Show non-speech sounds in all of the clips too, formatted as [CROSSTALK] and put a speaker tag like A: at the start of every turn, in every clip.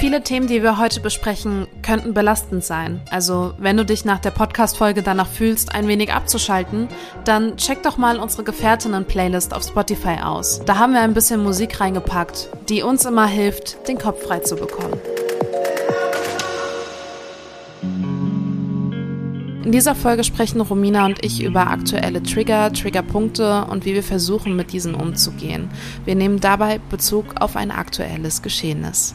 A: Viele Themen, die wir heute besprechen, könnten belastend sein. Also, wenn du dich nach der Podcast-Folge danach fühlst, ein wenig abzuschalten, dann check doch mal unsere Gefährtinnen-Playlist auf Spotify aus. Da haben wir ein bisschen Musik reingepackt, die uns immer hilft, den Kopf frei zu bekommen. In dieser Folge sprechen Romina und ich über aktuelle Trigger, Triggerpunkte und wie wir versuchen, mit diesen umzugehen. Wir nehmen dabei Bezug auf ein aktuelles Geschehnis.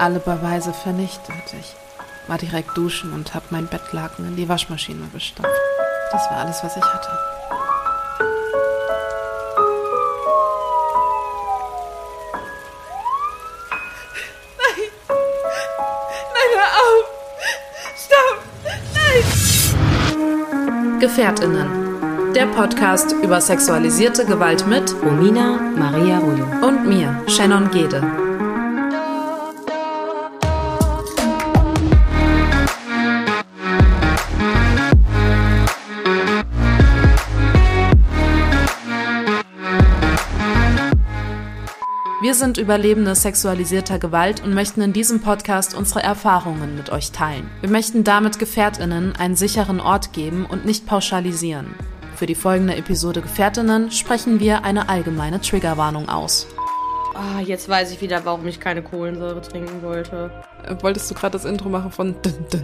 A: alle Beweise vernichtet. Ich war direkt duschen und habe mein Bettlaken in die Waschmaschine gestopft. Das war alles, was ich hatte. Nein! Nein, hör auf! Stopp! Nein! Gefährtinnen. Der Podcast über sexualisierte Gewalt mit
B: Romina Maria Rullo.
A: und mir, Shannon Gede. Wir sind Überlebende sexualisierter Gewalt und möchten in diesem Podcast unsere Erfahrungen mit euch teilen. Wir möchten damit Gefährtinnen einen sicheren Ort geben und nicht pauschalisieren. Für die folgende Episode Gefährtinnen sprechen wir eine allgemeine Triggerwarnung aus.
B: Ah, jetzt weiß ich wieder, warum ich keine Kohlensäure trinken wollte.
A: Äh, Wolltest du gerade das Intro machen von dun dun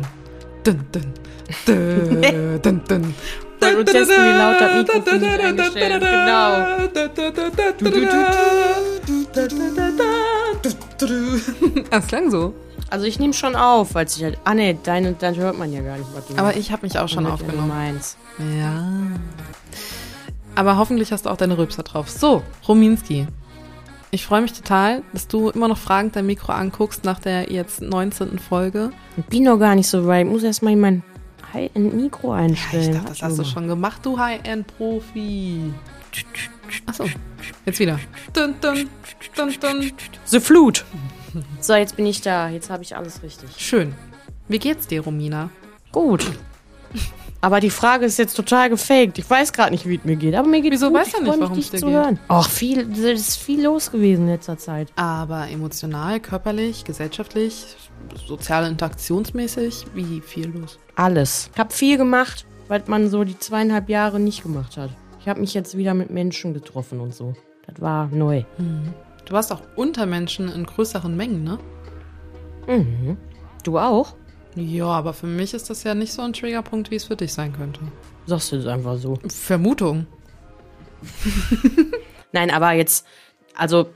A: dun dun dun dun dun
B: Wollte nur testen, wie laut das Mikrofon eingestellt. Genau. [LAUGHS]
A: Das klang so.
B: Also ich nehme schon auf, weil ich halt... Ah ne, deine, dann hört man ja gar nicht, was du
A: Aber ich habe mich auch schon aufgenommen.
B: meinst.
A: Ja. Aber hoffentlich hast du auch deine Rülpser drauf. So, Rominski. Ich freue mich total, dass du immer noch fragend dein Mikro anguckst nach der jetzt 19. Folge.
B: Ich bin noch gar nicht so weit. Ich muss erst mal mein High-End-Mikro einstellen.
A: Ich dachte, das hast du schon gemacht, du High-End-Profi. Achso, jetzt wieder. Dun, dun, dun, dun.
B: The Flut. So, jetzt bin ich da. Jetzt habe ich alles richtig.
A: Schön. Wie geht's dir, Romina?
B: Gut. Aber die Frage ist jetzt total gefaked. Ich weiß gerade nicht, wie es mir geht. Aber mir geht
A: Wieso
B: gut.
A: weißt du
B: Ich
A: nicht, warum es dir
B: zu
A: geht?
B: hören. Ach, viel, es ist viel los gewesen in letzter Zeit.
A: Aber emotional, körperlich, gesellschaftlich, sozial interaktionsmäßig, wie viel los?
B: Alles. Ich habe viel gemacht, was man so die zweieinhalb Jahre nicht gemacht hat. Ich habe mich jetzt wieder mit Menschen getroffen und so. Das war neu.
A: Du warst auch unter Menschen in größeren Mengen, ne?
B: Mhm. Du auch?
A: Ja, aber für mich ist das ja nicht so ein Triggerpunkt, wie es für dich sein könnte.
B: Sagst du das einfach so.
A: Vermutung. [LAUGHS]
B: Nein, aber jetzt, also,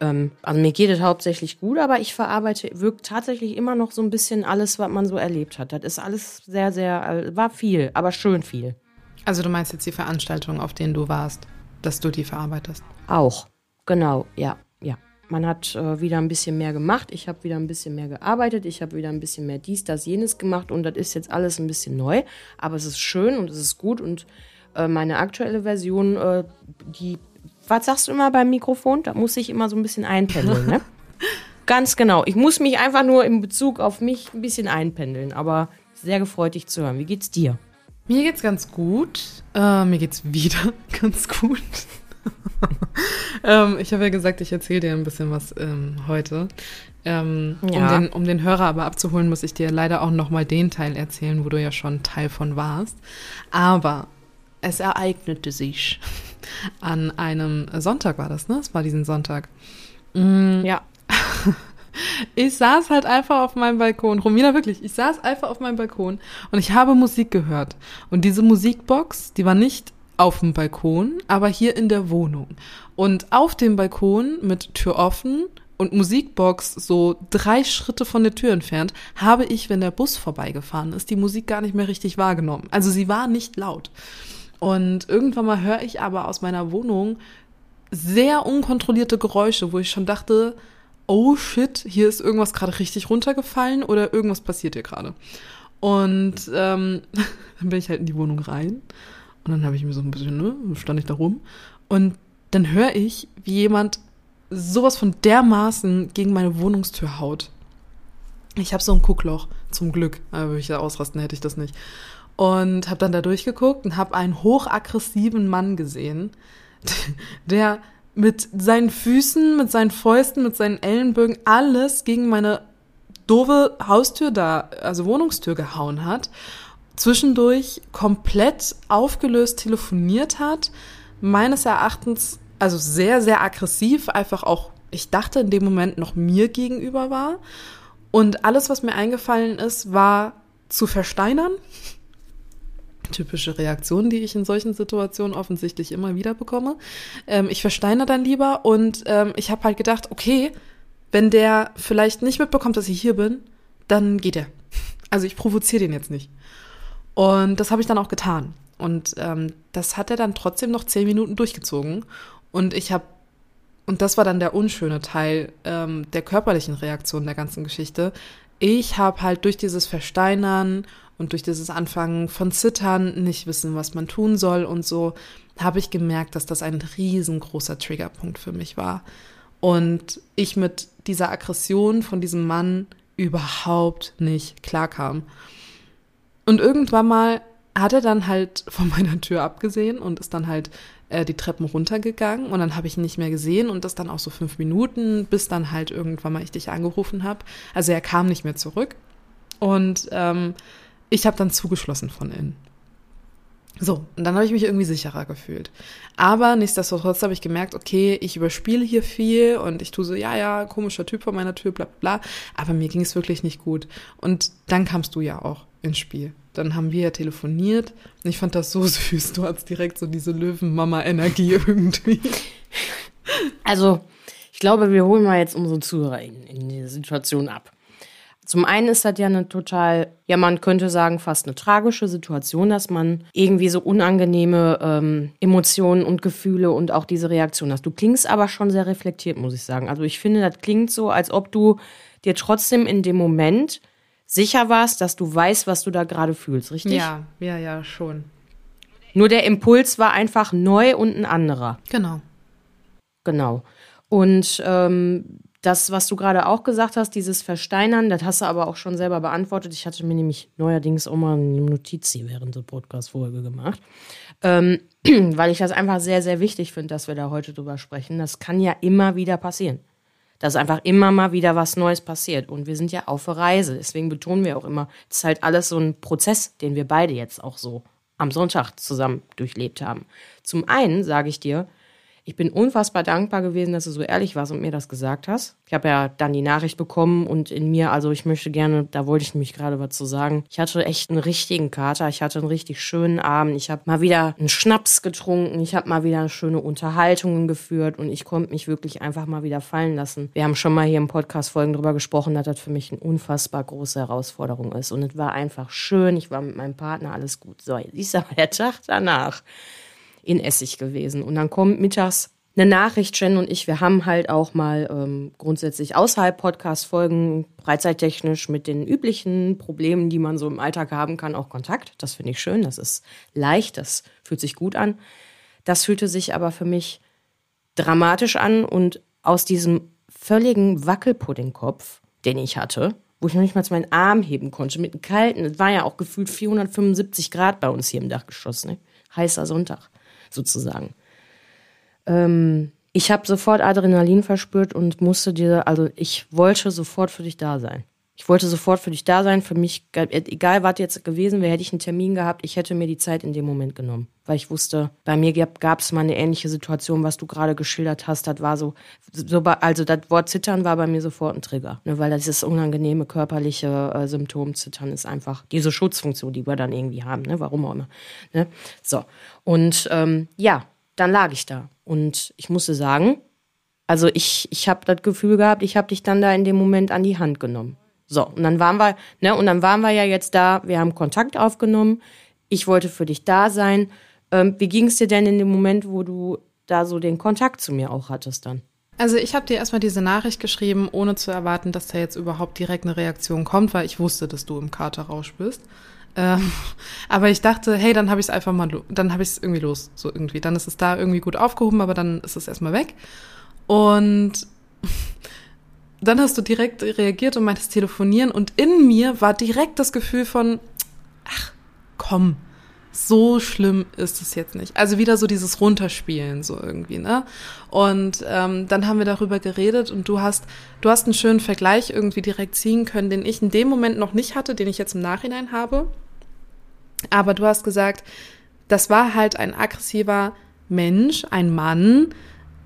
B: ähm, also mir geht es hauptsächlich gut, aber ich verarbeite wirkt tatsächlich immer noch so ein bisschen alles, was man so erlebt hat. Das ist alles sehr, sehr, äh, war viel, aber schön viel.
A: Also du meinst jetzt die Veranstaltungen, auf denen du warst, dass du die verarbeitest.
B: Auch, genau, ja, ja. Man hat äh, wieder ein bisschen mehr gemacht, ich habe wieder ein bisschen mehr gearbeitet, ich habe wieder ein bisschen mehr dies, das, jenes gemacht und das ist jetzt alles ein bisschen neu, aber es ist schön und es ist gut und äh, meine aktuelle Version, äh, die, was sagst du immer beim Mikrofon? Da muss ich immer so ein bisschen einpendeln, ne? [LAUGHS] Ganz genau. Ich muss mich einfach nur in Bezug auf mich ein bisschen einpendeln, aber sehr gefreut, dich zu hören. Wie geht's dir?
A: Mir geht's ganz gut. Äh, mir geht's wieder [LAUGHS] ganz gut. [LAUGHS] ähm, ich habe ja gesagt, ich erzähle dir ein bisschen was ähm, heute. Ähm,
B: Ja.
A: um, den, um den Hörer aber abzuholen, muss ich dir leider auch nochmal den Teil erzählen, wo du ja schon Teil von warst. Aber es ereignete sich [LAUGHS] an einem Sonntag war das, ne? Es war diesen Sonntag.
B: Ja.
A: Ich saß halt einfach auf meinem Balkon. Romina, wirklich, ich saß einfach auf meinem Balkon und ich habe Musik gehört. Und diese Musikbox, die war nicht auf dem Balkon, aber hier in der Wohnung. Und auf dem Balkon mit Tür offen und Musikbox so drei Schritte von der Tür entfernt, habe ich, wenn der Bus vorbeigefahren ist, die Musik gar nicht mehr richtig wahrgenommen. Also sie war nicht laut. Und irgendwann mal höre ich aber aus meiner Wohnung sehr unkontrollierte Geräusche, wo ich schon dachte, oh shit, hier ist irgendwas gerade richtig runtergefallen oder irgendwas passiert hier gerade. Und ähm, [LAUGHS] dann bin ich halt in die Wohnung rein und dann habe ich mir so ein bisschen, ne, stand ich da rum und dann höre ich, wie jemand sowas von dermaßen gegen meine Wohnungstür haut. Ich habe so ein Guckloch, zum Glück. Aber würde ich da ausrasten, hätte ich das nicht. Und habe dann da durchgeguckt und habe einen hochaggressiven Mann gesehen, [LAUGHS] der mit seinen Füßen, mit seinen Fäusten, mit seinen Ellenbögen alles gegen meine doofe Haustür da, also Wohnungstür gehauen hat. Zwischendurch komplett aufgelöst telefoniert hat. Meines Erachtens, also sehr, sehr aggressiv, einfach auch, ich dachte in dem Moment noch mir gegenüber war. Und alles, was mir eingefallen ist, war zu versteinern typische Reaktion, die ich in solchen Situationen offensichtlich immer wieder bekomme. Ähm, ich versteine dann lieber und ähm, ich habe halt gedacht, okay, wenn der vielleicht nicht mitbekommt, dass ich hier bin, dann geht er. Also ich provoziere den jetzt nicht. Und das habe ich dann auch getan. Und ähm, das hat er dann trotzdem noch zehn Minuten durchgezogen. Und ich habe, und das war dann der unschöne Teil ähm, der körperlichen Reaktion der ganzen Geschichte. Ich habe halt durch dieses Versteinern und durch dieses Anfangen von Zittern, nicht wissen, was man tun soll und so, habe ich gemerkt, dass das ein riesengroßer Triggerpunkt für mich war. Und ich mit dieser Aggression von diesem Mann überhaupt nicht klarkam. Und irgendwann mal hat er dann halt von meiner Tür abgesehen und ist dann halt äh, die Treppen runtergegangen und dann habe ich ihn nicht mehr gesehen und das dann auch so fünf Minuten, bis dann halt irgendwann mal ich dich angerufen habe. Also er kam nicht mehr zurück und ähm, ich habe dann zugeschlossen von innen. So, und dann habe ich mich irgendwie sicherer gefühlt. Aber nichtsdestotrotz habe ich gemerkt, okay, ich überspiele hier viel und ich tue so, ja, ja, komischer Typ vor meiner Tür, bla bla. Aber mir ging es wirklich nicht gut. Und dann kamst du ja auch ins Spiel. Dann haben wir ja telefoniert und ich fand das so [LAUGHS] süß. Du hattest direkt so diese Löwenmama-Energie irgendwie.
B: Also, ich glaube, wir holen mal jetzt unsere Zuhörer in, in die Situation ab. Zum einen ist das ja eine total, ja, man könnte sagen, fast eine tragische Situation, dass man irgendwie so unangenehme ähm, Emotionen und Gefühle und auch diese Reaktion hast. Du klingst aber schon sehr reflektiert, muss ich sagen. Also ich finde, das klingt so, als ob du dir trotzdem in dem Moment sicher warst, dass du weißt, was du da gerade fühlst, richtig?
A: Ja, ja, ja, schon.
B: Nur der Impuls war einfach neu und ein anderer.
A: Genau.
B: Genau. Und ähm, das, was du gerade auch gesagt hast, dieses Versteinern, das hast du aber auch schon selber beantwortet. Ich hatte mir nämlich neuerdings auch mal eine Notiz hier während der Podcast-Folge gemacht, ähm, [CLEARS THROAT] weil ich das einfach sehr, sehr wichtig finde, dass wir da heute drüber sprechen. Das kann ja immer wieder passieren. Dass einfach immer mal wieder was Neues passiert. Und wir sind ja auf Reise. Deswegen betonen wir auch immer, es ist halt alles so ein Prozess, den wir beide jetzt auch so am Sonntag zusammen durchlebt haben. Zum einen sage ich dir, ich bin unfassbar dankbar gewesen, dass du so ehrlich warst und mir das gesagt hast. Ich habe ja dann die Nachricht bekommen und in mir, also ich möchte gerne, da wollte ich nämlich gerade was zu sagen. Ich hatte echt einen richtigen Kater. Ich hatte einen richtig schönen Abend. Ich habe mal wieder einen Schnaps getrunken. Ich habe mal wieder schöne Unterhaltungen geführt und ich konnte mich wirklich einfach mal wieder fallen lassen. Wir haben schon mal hier im Podcast Folgen drüber gesprochen, dass das für mich eine unfassbar große Herausforderung ist. Und es war einfach schön. Ich war mit meinem Partner alles gut. So, jetzt ist aber der Tag danach in Essig gewesen. Und dann kommt mittags eine Nachricht, Jen und ich, wir haben halt auch mal ähm, grundsätzlich außerhalb Podcast-Folgen freizeittechnisch mit den üblichen Problemen, die man so im Alltag haben kann, auch Kontakt. Das finde ich schön, das ist leicht, das fühlt sich gut an. Das fühlte sich aber für mich dramatisch an und aus diesem völligen Wackelpuddingkopf, den ich hatte, wo ich noch nicht mal meinen Arm heben konnte, mit einem kalten, es war ja auch gefühlt 475 Grad bei uns hier im Dachgeschoss, ne? heißer Sonntag sozusagen. Ähm, ich habe sofort Adrenalin verspürt und musste dir, also ich wollte sofort für dich da sein. Ich wollte sofort für dich da sein. Für mich, egal was jetzt gewesen wäre, hätte ich einen Termin gehabt, ich hätte mir die Zeit in dem Moment genommen. Weil ich wusste, bei mir gab es mal eine ähnliche Situation, was du gerade geschildert hast. Das war so, so, also das Wort Zittern war bei mir sofort ein Trigger. Ne, weil das ist unangenehme körperliche äh, Symptom. Zittern ist einfach diese Schutzfunktion, die wir dann irgendwie haben. Ne? Warum auch immer. Ne? So. Und ähm, ja, dann lag ich da. Und ich musste sagen, also ich, ich habe das Gefühl gehabt, ich habe dich dann da in dem Moment an die Hand genommen. So, und dann waren wir, ne, und dann waren wir ja jetzt da, wir haben Kontakt aufgenommen, ich wollte für dich da sein. Ähm, wie ging es dir denn in dem Moment, wo du da so den Kontakt zu mir auch hattest dann?
A: Also ich habe dir erstmal diese Nachricht geschrieben, ohne zu erwarten, dass da jetzt überhaupt direkt eine Reaktion kommt, weil ich wusste, dass du im Katerrausch bist. Ähm, [LAUGHS] aber ich dachte, hey, dann habe ich es einfach mal, dann habe ich es irgendwie los, so irgendwie. Dann ist es da irgendwie gut aufgehoben, aber dann ist es erstmal weg. Und dann hast du direkt reagiert und meintest telefonieren und in mir war direkt das Gefühl von, ach, komm, so schlimm ist es jetzt nicht. Also wieder so dieses Runterspielen so irgendwie, ne? Und ähm, dann haben wir darüber geredet und du hast, du hast einen schönen Vergleich irgendwie direkt ziehen können, den ich in dem Moment noch nicht hatte, den ich jetzt im Nachhinein habe. Aber du hast gesagt, das war halt ein aggressiver Mensch, ein Mann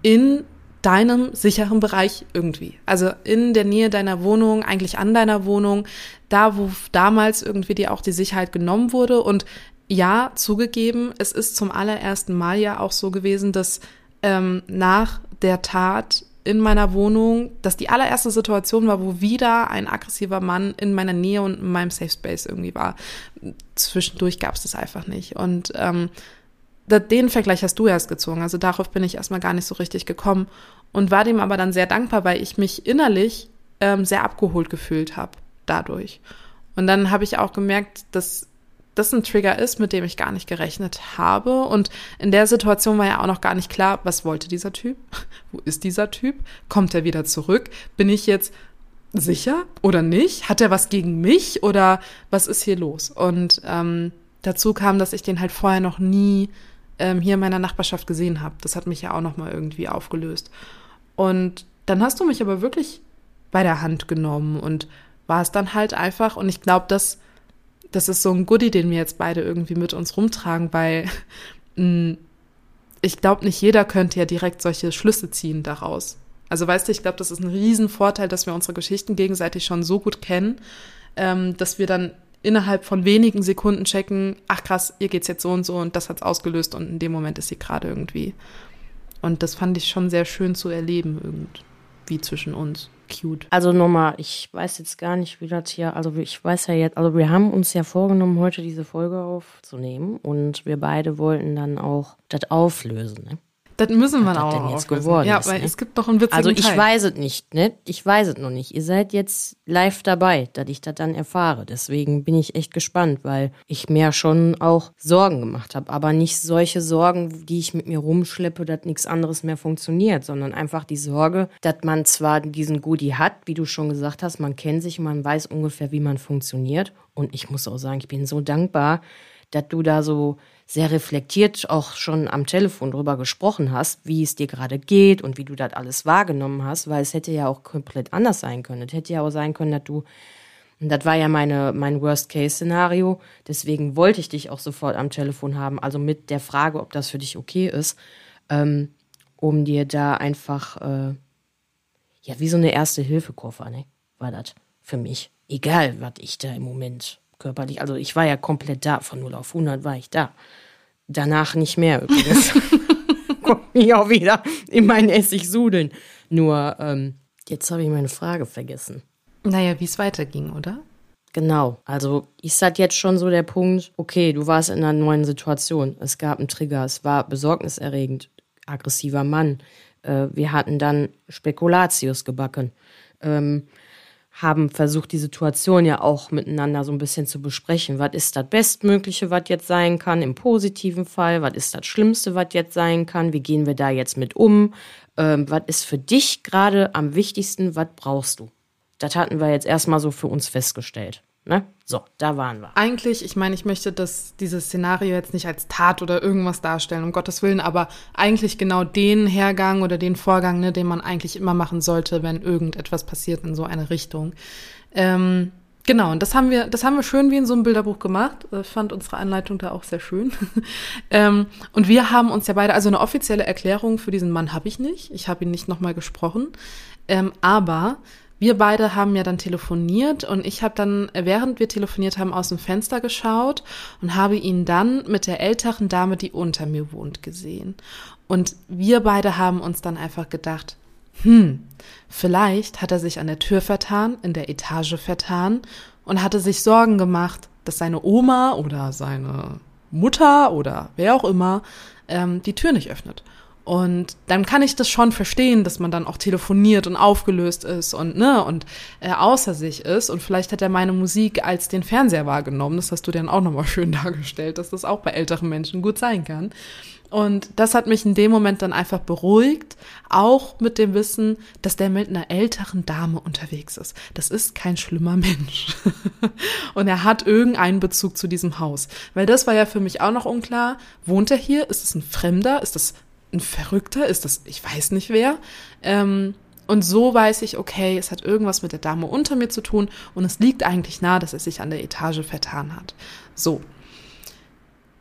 A: in deinem sicheren Bereich irgendwie. Also in der Nähe deiner Wohnung, eigentlich an deiner Wohnung, da wo damals irgendwie dir auch die Sicherheit genommen wurde. Und ja, zugegeben, es ist zum allerersten Mal ja auch so gewesen, dass ähm, nach der Tat in meiner Wohnung, dass die allererste Situation war, wo wieder ein aggressiver Mann in meiner Nähe und in meinem Safe Space irgendwie war. Zwischendurch gab es das einfach nicht. Und ähm, den Vergleich hast du erst gezogen. Also darauf bin ich erstmal gar nicht so richtig gekommen und war dem aber dann sehr dankbar, weil ich mich innerlich ähm, sehr abgeholt gefühlt habe dadurch. Und dann habe ich auch gemerkt, dass das ein Trigger ist, mit dem ich gar nicht gerechnet habe. Und in der Situation war ja auch noch gar nicht klar, was wollte dieser Typ? Wo ist dieser Typ? Kommt er wieder zurück? Bin ich jetzt sicher oder nicht? Hat er was gegen mich oder was ist hier los? Und ähm, dazu kam, dass ich den halt vorher noch nie ähm, hier in meiner Nachbarschaft gesehen habe. Das hat mich ja auch noch mal irgendwie aufgelöst. Und dann hast du mich aber wirklich bei der Hand genommen und war es dann halt einfach. Und ich glaube, dass das ist so ein Goodie, den wir jetzt beide irgendwie mit uns rumtragen, weil [LAUGHS] mm, ich glaube, nicht jeder könnte ja direkt solche Schlüsse ziehen daraus. Also weißt du, ich glaube, das ist ein Riesenvorteil, dass wir unsere Geschichten gegenseitig schon so gut kennen, ähm, dass wir dann innerhalb von wenigen Sekunden checken, ach krass, ihr geht's jetzt so und so und das hat's ausgelöst und in dem Moment ist sie gerade irgendwie. Und das fand ich schon sehr schön zu erleben, irgendwie zwischen uns cute.
B: Also nochmal, ich weiß jetzt gar nicht, wie das hier, also ich weiß ja jetzt, also wir haben uns ja vorgenommen, heute diese Folge aufzunehmen und wir beide wollten dann auch das auflösen, ne?
A: Das müssen wir auch. Denn jetzt geworden ja, ist, weil ne? es gibt doch einen witzigen
B: Also ich
A: Teil.
B: weiß es nicht, ne? Ich weiß es noch nicht. Ihr seid jetzt live dabei, dass ich das dann erfahre. Deswegen bin ich echt gespannt, weil ich mir schon auch Sorgen gemacht habe. Aber nicht solche Sorgen, die ich mit mir rumschleppe, dass nichts anderes mehr funktioniert, sondern einfach die Sorge, dass man zwar diesen Goodie hat, wie du schon gesagt hast, man kennt sich, man weiß ungefähr, wie man funktioniert. Und ich muss auch sagen, ich bin so dankbar, dass du da so sehr reflektiert auch schon am Telefon drüber gesprochen hast, wie es dir gerade geht und wie du das alles wahrgenommen hast, weil es hätte ja auch komplett anders sein können. Es hätte ja auch sein können, dass du, und das war ja meine, mein Worst-Case-Szenario, deswegen wollte ich dich auch sofort am Telefon haben, also mit der Frage, ob das für dich okay ist, ähm, um dir da einfach, äh, ja, wie so eine Erste-Hilfe-Koffer, ne, war das für mich. Egal, was ich da im Moment körperlich. Also ich war ja komplett da, von 0 auf 100 war ich da. Danach nicht mehr übrigens. [LAUGHS] Kommt mich auch wieder in meinen Essig sudeln. Nur, ähm, jetzt habe ich meine Frage vergessen.
A: Naja, wie es weiterging, oder?
B: Genau. Also ist das jetzt schon so der Punkt, okay, du warst in einer neuen Situation. Es gab einen Trigger, es war besorgniserregend, aggressiver Mann. Äh, wir hatten dann Spekulatius gebacken. Ähm, haben versucht, die Situation ja auch miteinander so ein bisschen zu besprechen. Was ist das Bestmögliche, was jetzt sein kann im positiven Fall? Was ist das Schlimmste, was jetzt sein kann? Wie gehen wir da jetzt mit um? Ähm, was ist für dich gerade am wichtigsten? Was brauchst du? Das hatten wir jetzt erstmal so für uns festgestellt. Ne? So, da waren wir.
A: Eigentlich, ich meine, ich möchte das, dieses Szenario jetzt nicht als Tat oder irgendwas darstellen, um Gottes Willen, aber eigentlich genau den Hergang oder den Vorgang, ne, den man eigentlich immer machen sollte, wenn irgendetwas passiert in so eine Richtung. Ähm, genau, und das haben wir, das haben wir schön wie in so einem Bilderbuch gemacht. Ich fand unsere Anleitung da auch sehr schön. [LAUGHS] ähm, und wir haben uns ja beide, also eine offizielle Erklärung für diesen Mann habe ich nicht. Ich habe ihn nicht nochmal gesprochen. Ähm, aber wir beide haben ja dann telefoniert und ich habe dann, während wir telefoniert haben, aus dem Fenster geschaut und habe ihn dann mit der älteren Dame, die unter mir wohnt, gesehen. Und wir beide haben uns dann einfach gedacht, hm, vielleicht hat er sich an der Tür vertan, in der Etage vertan und hatte sich Sorgen gemacht, dass seine Oma oder seine Mutter oder wer auch immer ähm, die Tür nicht öffnet. Und dann kann ich das schon verstehen, dass man dann auch telefoniert und aufgelöst ist und ne und äh, außer sich ist. Und vielleicht hat er meine Musik als den Fernseher wahrgenommen. Das hast du dann auch nochmal [LAUGHS] schön dargestellt, dass das auch bei älteren Menschen gut sein kann. Und das hat mich in dem Moment dann einfach beruhigt, auch mit dem Wissen, dass der mit einer älteren Dame unterwegs ist. Das ist kein schlimmer Mensch. [LAUGHS] und er hat irgendeinen Bezug zu diesem Haus. Weil das war ja für mich auch noch unklar. Wohnt er hier? Ist es ein Fremder? Ist das ein Verrückter? Ist das, ich weiß nicht wer? Ähm, und so weiß ich, okay, es hat irgendwas mit der Dame unter mir zu tun und es liegt eigentlich nahe, dass er sich an der Etage vertan hat. So.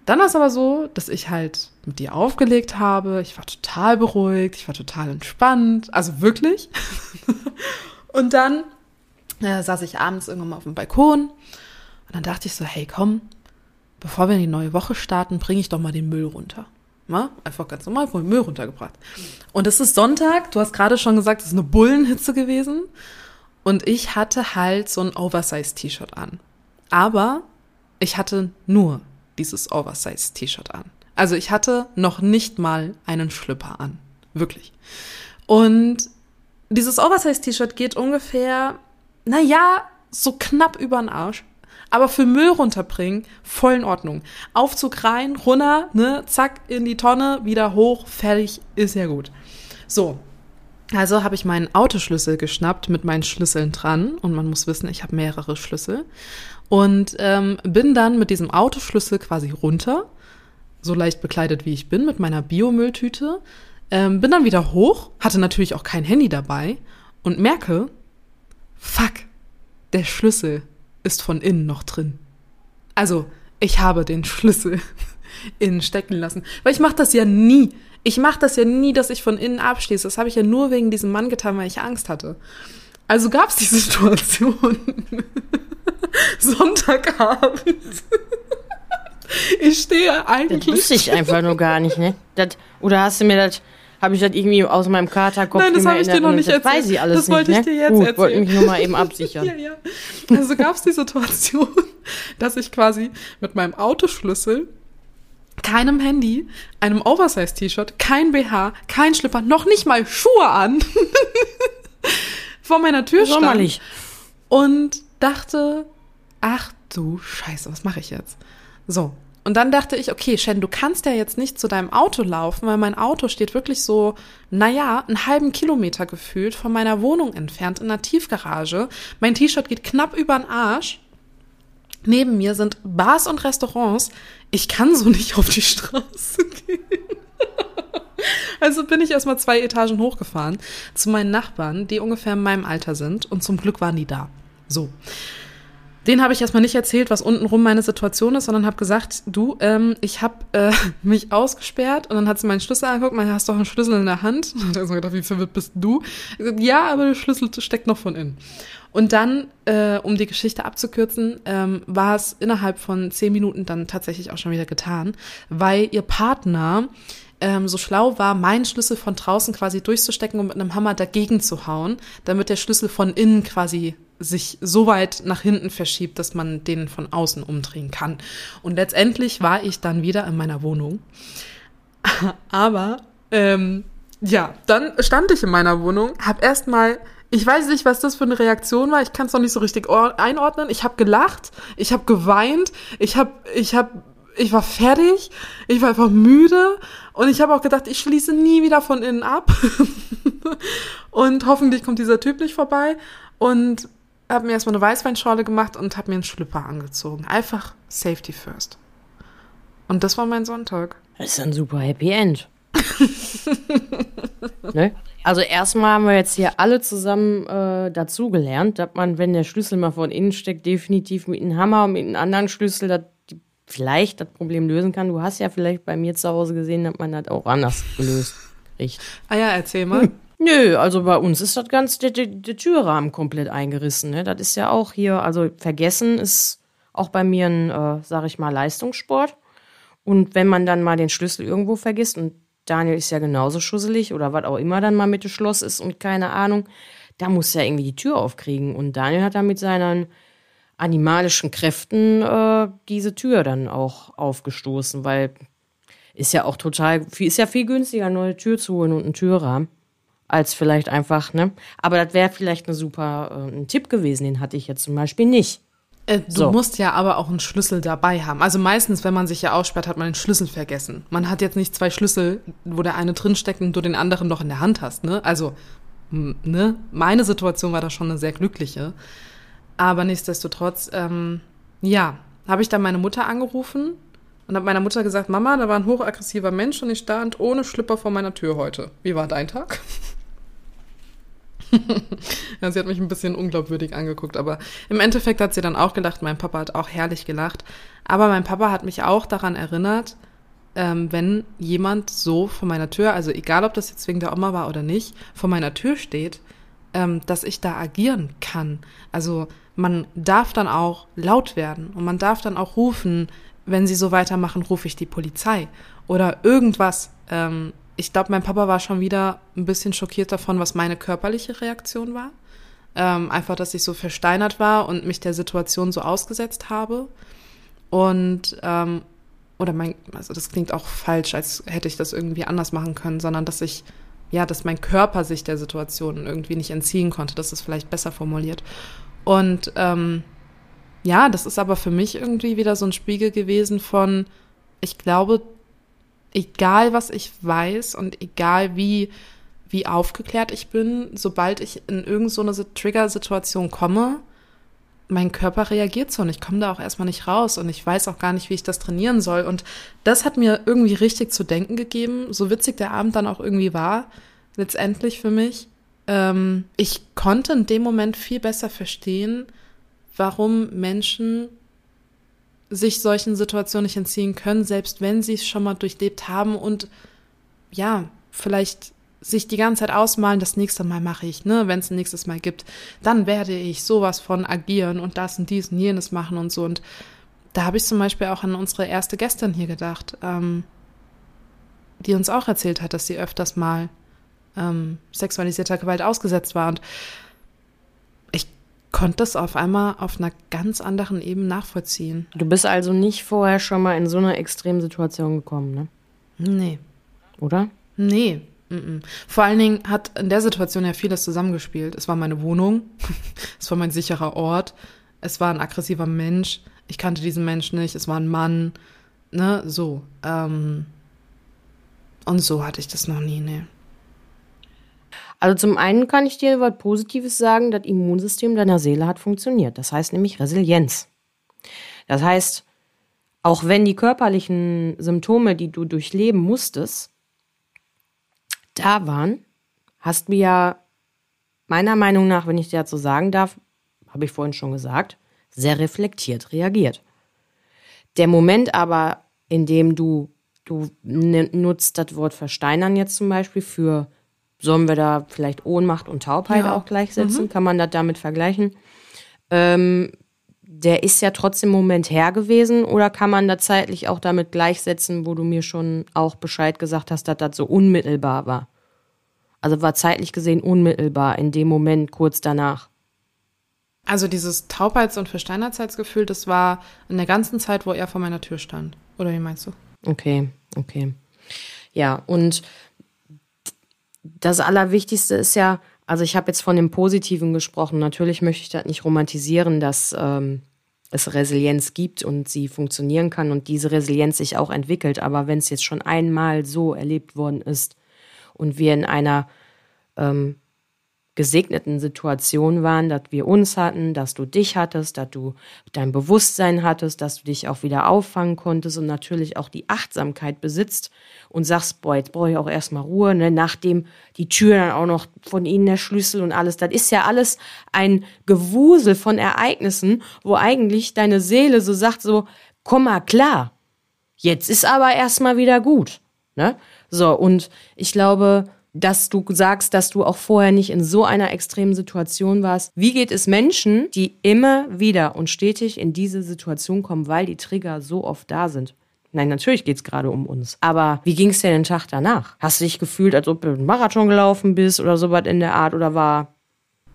A: Dann war es aber so, dass ich halt mit dir aufgelegt habe. Ich war total beruhigt, ich war total entspannt, also wirklich. [LAUGHS] und dann äh, saß ich abends irgendwann mal auf dem Balkon und dann dachte ich so, hey, komm, bevor wir in die neue Woche starten, bringe ich doch mal den Müll runter. Na, einfach ganz normal den Müll runtergebracht. Und es ist Sonntag, du hast gerade schon gesagt, es ist eine Bullenhitze gewesen. Und ich hatte halt so ein Oversize-T-Shirt an. Aber ich hatte nur dieses Oversize-T-Shirt an. Also ich hatte noch nicht mal einen Schlüpper an. Wirklich. Und dieses Oversize-T-Shirt geht ungefähr, naja, so knapp über den Arsch. Aber für Müll runterbringen, voll in Ordnung. Aufzug rein, runter, ne, zack, in die Tonne, wieder hoch, fertig, ist ja gut. So. Also habe ich meinen Autoschlüssel geschnappt mit meinen Schlüsseln dran und man muss wissen, ich habe mehrere Schlüssel und ähm, bin dann mit diesem Autoschlüssel quasi runter, so leicht bekleidet wie ich bin, mit meiner Biomülltüte, ähm, bin dann wieder hoch, hatte natürlich auch kein Handy dabei und merke, fuck, der Schlüssel ist von innen noch drin. Also, ich habe den Schlüssel [LAUGHS] innen stecken lassen, weil ich mache das ja nie. Ich mache das ja nie, dass ich von innen abschließe. Das habe ich ja nur wegen diesem Mann getan, weil ich Angst hatte. Also gab es die [LAUGHS] Situation. [LAUGHS] Sonntagabend. ich stehe eigentlich.
B: Das wusste ich einfach nur gar nicht, ne? Das, oder hast du mir das, habe ich das irgendwie aus meinem Katerkopf
A: Nein, das habe ich dir noch nicht
B: das
A: erzählt.
B: weiß ich alles
A: das wollte
B: nicht,
A: ich
B: ne?
A: dir jetzt
B: Gut,
A: erzählen.
B: wollte mich nur mal eben [LAUGHS] absichern.
A: ja, ja. Also gab es die Situation, [LAUGHS] dass ich quasi mit meinem Autoschlüssel keinem Handy, einem Oversize-T-Shirt, kein BH, kein Schlipper, noch nicht mal Schuhe an, [LAUGHS] vor meiner Tür stand
B: Sommerlich.
A: und dachte, ach du Scheiße, was mache ich jetzt? So. Und dann dachte ich, okay, Shen, du kannst ja jetzt nicht zu deinem Auto laufen, weil mein Auto steht wirklich so, naja, einen halben Kilometer gefühlt von meiner Wohnung entfernt in einer Tiefgarage. Mein T-Shirt geht knapp über den Arsch. Neben mir sind Bars und Restaurants. Ich kann so nicht auf die Straße [LAUGHS] gehen. Also bin ich erstmal zwei Etagen hochgefahren zu meinen Nachbarn, die ungefähr in meinem Alter sind. Und zum Glück waren die da. So. Den habe ich erstmal nicht erzählt, was untenrum meine Situation ist, sondern habe gesagt, du, ähm, ich habe äh, [LAUGHS] mich ausgesperrt und dann hat sie meinen Schlüssel angeguckt, man hast doch einen Schlüssel in der Hand. [LAUGHS] Und dann hat sie gedacht, wie verwirrt bist du? Gesagt, ja, aber der Schlüssel steckt noch von innen. Und dann, äh, um die Geschichte abzukürzen, ähm, war es innerhalb von zehn Minuten dann tatsächlich auch schon wieder getan, weil ihr Partner ähm, so schlau war, meinen Schlüssel von draußen quasi durchzustecken und mit einem Hammer dagegen zu hauen, damit der Schlüssel von innen quasi sich so weit nach hinten verschiebt, dass man den von außen umdrehen kann. Und letztendlich war ich dann wieder in meiner Wohnung. [LAUGHS] Aber ähm, ja, dann stand ich in meiner Wohnung, habe erstmal ich weiß nicht, was das für eine Reaktion war. Ich kann es noch nicht so richtig or- einordnen. Ich habe gelacht, ich habe geweint, ich habe, ich habe, ich war fertig, ich war einfach müde und ich habe auch gedacht, ich schließe nie wieder von innen ab [LAUGHS] und hoffentlich kommt dieser Typ nicht vorbei und habe mir erstmal eine Weißweinschorle gemacht und habe mir einen Schlüpper angezogen. Einfach Safety first. Und das war mein Sonntag.
B: Das ist ein super Happy End. [LAUGHS] ne? Also erstmal haben wir jetzt hier alle zusammen äh, dazugelernt, dass man, wenn der Schlüssel mal von innen steckt, definitiv mit einem Hammer und mit einem anderen Schlüssel das, vielleicht das Problem lösen kann. Du hast ja vielleicht bei mir zu Hause gesehen, dass man das auch anders gelöst kriegt.
A: Ah ja, erzähl mal. [LAUGHS]
B: Nö, also bei uns ist das ganz der, der, Türrahmen komplett eingerissen. Ne? Das ist ja auch hier, also vergessen ist auch bei mir ein, äh, sag ich mal, Leistungssport. Und wenn man dann mal den Schlüssel irgendwo vergisst, und Daniel ist ja genauso schusselig oder was auch immer dann mal mit dem Schloss ist und keine Ahnung, da muss er irgendwie die Tür aufkriegen. Und Daniel hat dann mit seinen animalischen Kräften äh, diese Tür dann auch aufgestoßen, weil Ist ja auch total, ist ja viel günstiger, eine neue Tür zu holen und einen Türrahmen, als vielleicht einfach, ne? Aber das wäre vielleicht eine super, äh, ein Tipp gewesen, den hatte ich jetzt zum Beispiel nicht.
A: Äh, du so. musst ja aber auch einen Schlüssel dabei haben. Also meistens, wenn man sich ja aussperrt, hat man den Schlüssel vergessen. Man hat jetzt nicht zwei Schlüssel, wo der eine drinsteckt und du den anderen noch in der Hand hast, ne? Also, ne? Meine Situation war da schon eine sehr glückliche. Aber nichtsdestotrotz, ähm, ja, habe ich dann meine Mutter angerufen und habe meiner Mutter gesagt, Mama, da war ein hochaggressiver Mensch und ich stand ohne Schlipper vor meiner Tür heute. Wie war dein Tag? [LAUGHS] ja, sie hat mich ein bisschen unglaubwürdig angeguckt, aber im Endeffekt hat sie dann auch gelacht. Mein Papa hat auch herrlich gelacht. Aber mein Papa hat mich auch daran erinnert, ähm, wenn jemand so vor meiner Tür, also egal ob das jetzt wegen der Oma war oder nicht, vor meiner Tür steht, ähm, dass ich da agieren kann. Also man darf dann auch laut werden und man darf dann auch rufen, wenn sie so weitermachen, rufe ich die Polizei oder irgendwas. Ähm, ich glaube, mein Papa war schon wieder ein bisschen schockiert davon, was meine körperliche Reaktion war. Ähm, einfach, dass ich so versteinert war und mich der Situation so ausgesetzt habe. Und, ähm, oder mein, also das klingt auch falsch, als hätte ich das irgendwie anders machen können, sondern dass ich, ja, dass mein Körper sich der Situation irgendwie nicht entziehen konnte. Das ist vielleicht besser formuliert. Und ähm, ja, das ist aber für mich irgendwie wieder so ein Spiegel gewesen von, ich glaube, egal was ich weiß und egal wie, wie aufgeklärt ich bin, sobald ich in irgendeine so Trigger-Situation komme, mein Körper reagiert so und ich komme da auch erstmal nicht raus und ich weiß auch gar nicht, wie ich das trainieren soll. Und das hat mir irgendwie richtig zu denken gegeben, so witzig der Abend dann auch irgendwie war, letztendlich für mich. Ähm, ich konnte in dem Moment viel besser verstehen, warum Menschen sich solchen Situationen nicht entziehen können, selbst wenn sie es schon mal durchlebt haben und ja, vielleicht sich die ganze Zeit ausmalen, das nächste Mal mache ich, ne, wenn es ein nächstes Mal gibt, dann werde ich sowas von agieren und das und dies und jenes machen und so. Und da habe ich zum Beispiel auch an unsere erste Gästin hier gedacht, ähm, die uns auch erzählt hat, dass sie öfters mal ähm, sexualisierter Gewalt ausgesetzt war. Und konnte das auf einmal auf einer ganz anderen Ebene nachvollziehen.
B: Du bist also nicht vorher schon mal in so eine Extremsituation gekommen, ne?
A: Nee.
B: Oder?
A: Nee. Mm -mm. Vor allen Dingen hat in der Situation ja vieles zusammengespielt. Es war meine Wohnung, [LAUGHS] es war mein sicherer Ort, es war ein aggressiver Mensch, ich kannte diesen Menschen nicht, es war ein Mann, ne, so. Ähm, und so hatte ich das noch nie, ne.
B: Also zum einen kann ich dir was Positives sagen, das Immunsystem deiner Seele hat funktioniert. Das heißt nämlich Resilienz. Das heißt, auch wenn die körperlichen Symptome, die du durchleben musstest, da waren, hast du ja meiner Meinung nach, wenn ich dir dazu sagen darf, habe ich vorhin schon gesagt, sehr reflektiert reagiert. Der Moment aber, in dem du, du nutzt das Wort versteinern jetzt zum Beispiel für sollen wir da vielleicht Ohnmacht und Taubheit ja. auch gleichsetzen? Mhm. Kann man das damit vergleichen? Ähm, der ist ja trotzdem Moment her gewesen oder kann man da zeitlich auch damit gleichsetzen, wo du mir schon auch Bescheid gesagt hast, dass das so unmittelbar war? Also war zeitlich gesehen unmittelbar in dem Moment kurz danach.
A: Also dieses Taubheits- und Versteinertheitsgefühl, das war in der ganzen Zeit, wo er vor meiner Tür stand. Oder wie meinst du?
B: Okay, okay. Ja, und das Allerwichtigste ist ja, also ich habe jetzt von dem Positiven gesprochen. Natürlich möchte ich das nicht romantisieren, dass ähm, es Resilienz gibt und sie funktionieren kann und diese Resilienz sich auch entwickelt. Aber wenn es jetzt schon einmal so erlebt worden ist und wir in einer ähm, gesegneten Situation waren, dass wir uns hatten, dass du dich hattest, dass du dein Bewusstsein hattest, dass du dich auch wieder auffangen konntest und natürlich auch die Achtsamkeit besitzt und sagst, boah, jetzt brauche ich auch erstmal Ruhe, ne? nachdem die Tür dann auch noch von ihnen der Schlüssel und alles, das ist ja alles ein Gewusel von Ereignissen, wo eigentlich deine Seele so sagt, so, komm mal klar, jetzt ist aber erstmal wieder gut. Ne? So, und ich glaube, dass du sagst, dass du auch vorher nicht in so einer extremen Situation warst. Wie geht es Menschen, die immer wieder und stetig in diese Situation kommen, weil die Trigger so oft da sind? Nein, natürlich geht es gerade um uns. Aber wie ging es dir den Tag danach? Hast du dich gefühlt, als ob du einen Marathon gelaufen bist oder sowas in der Art oder war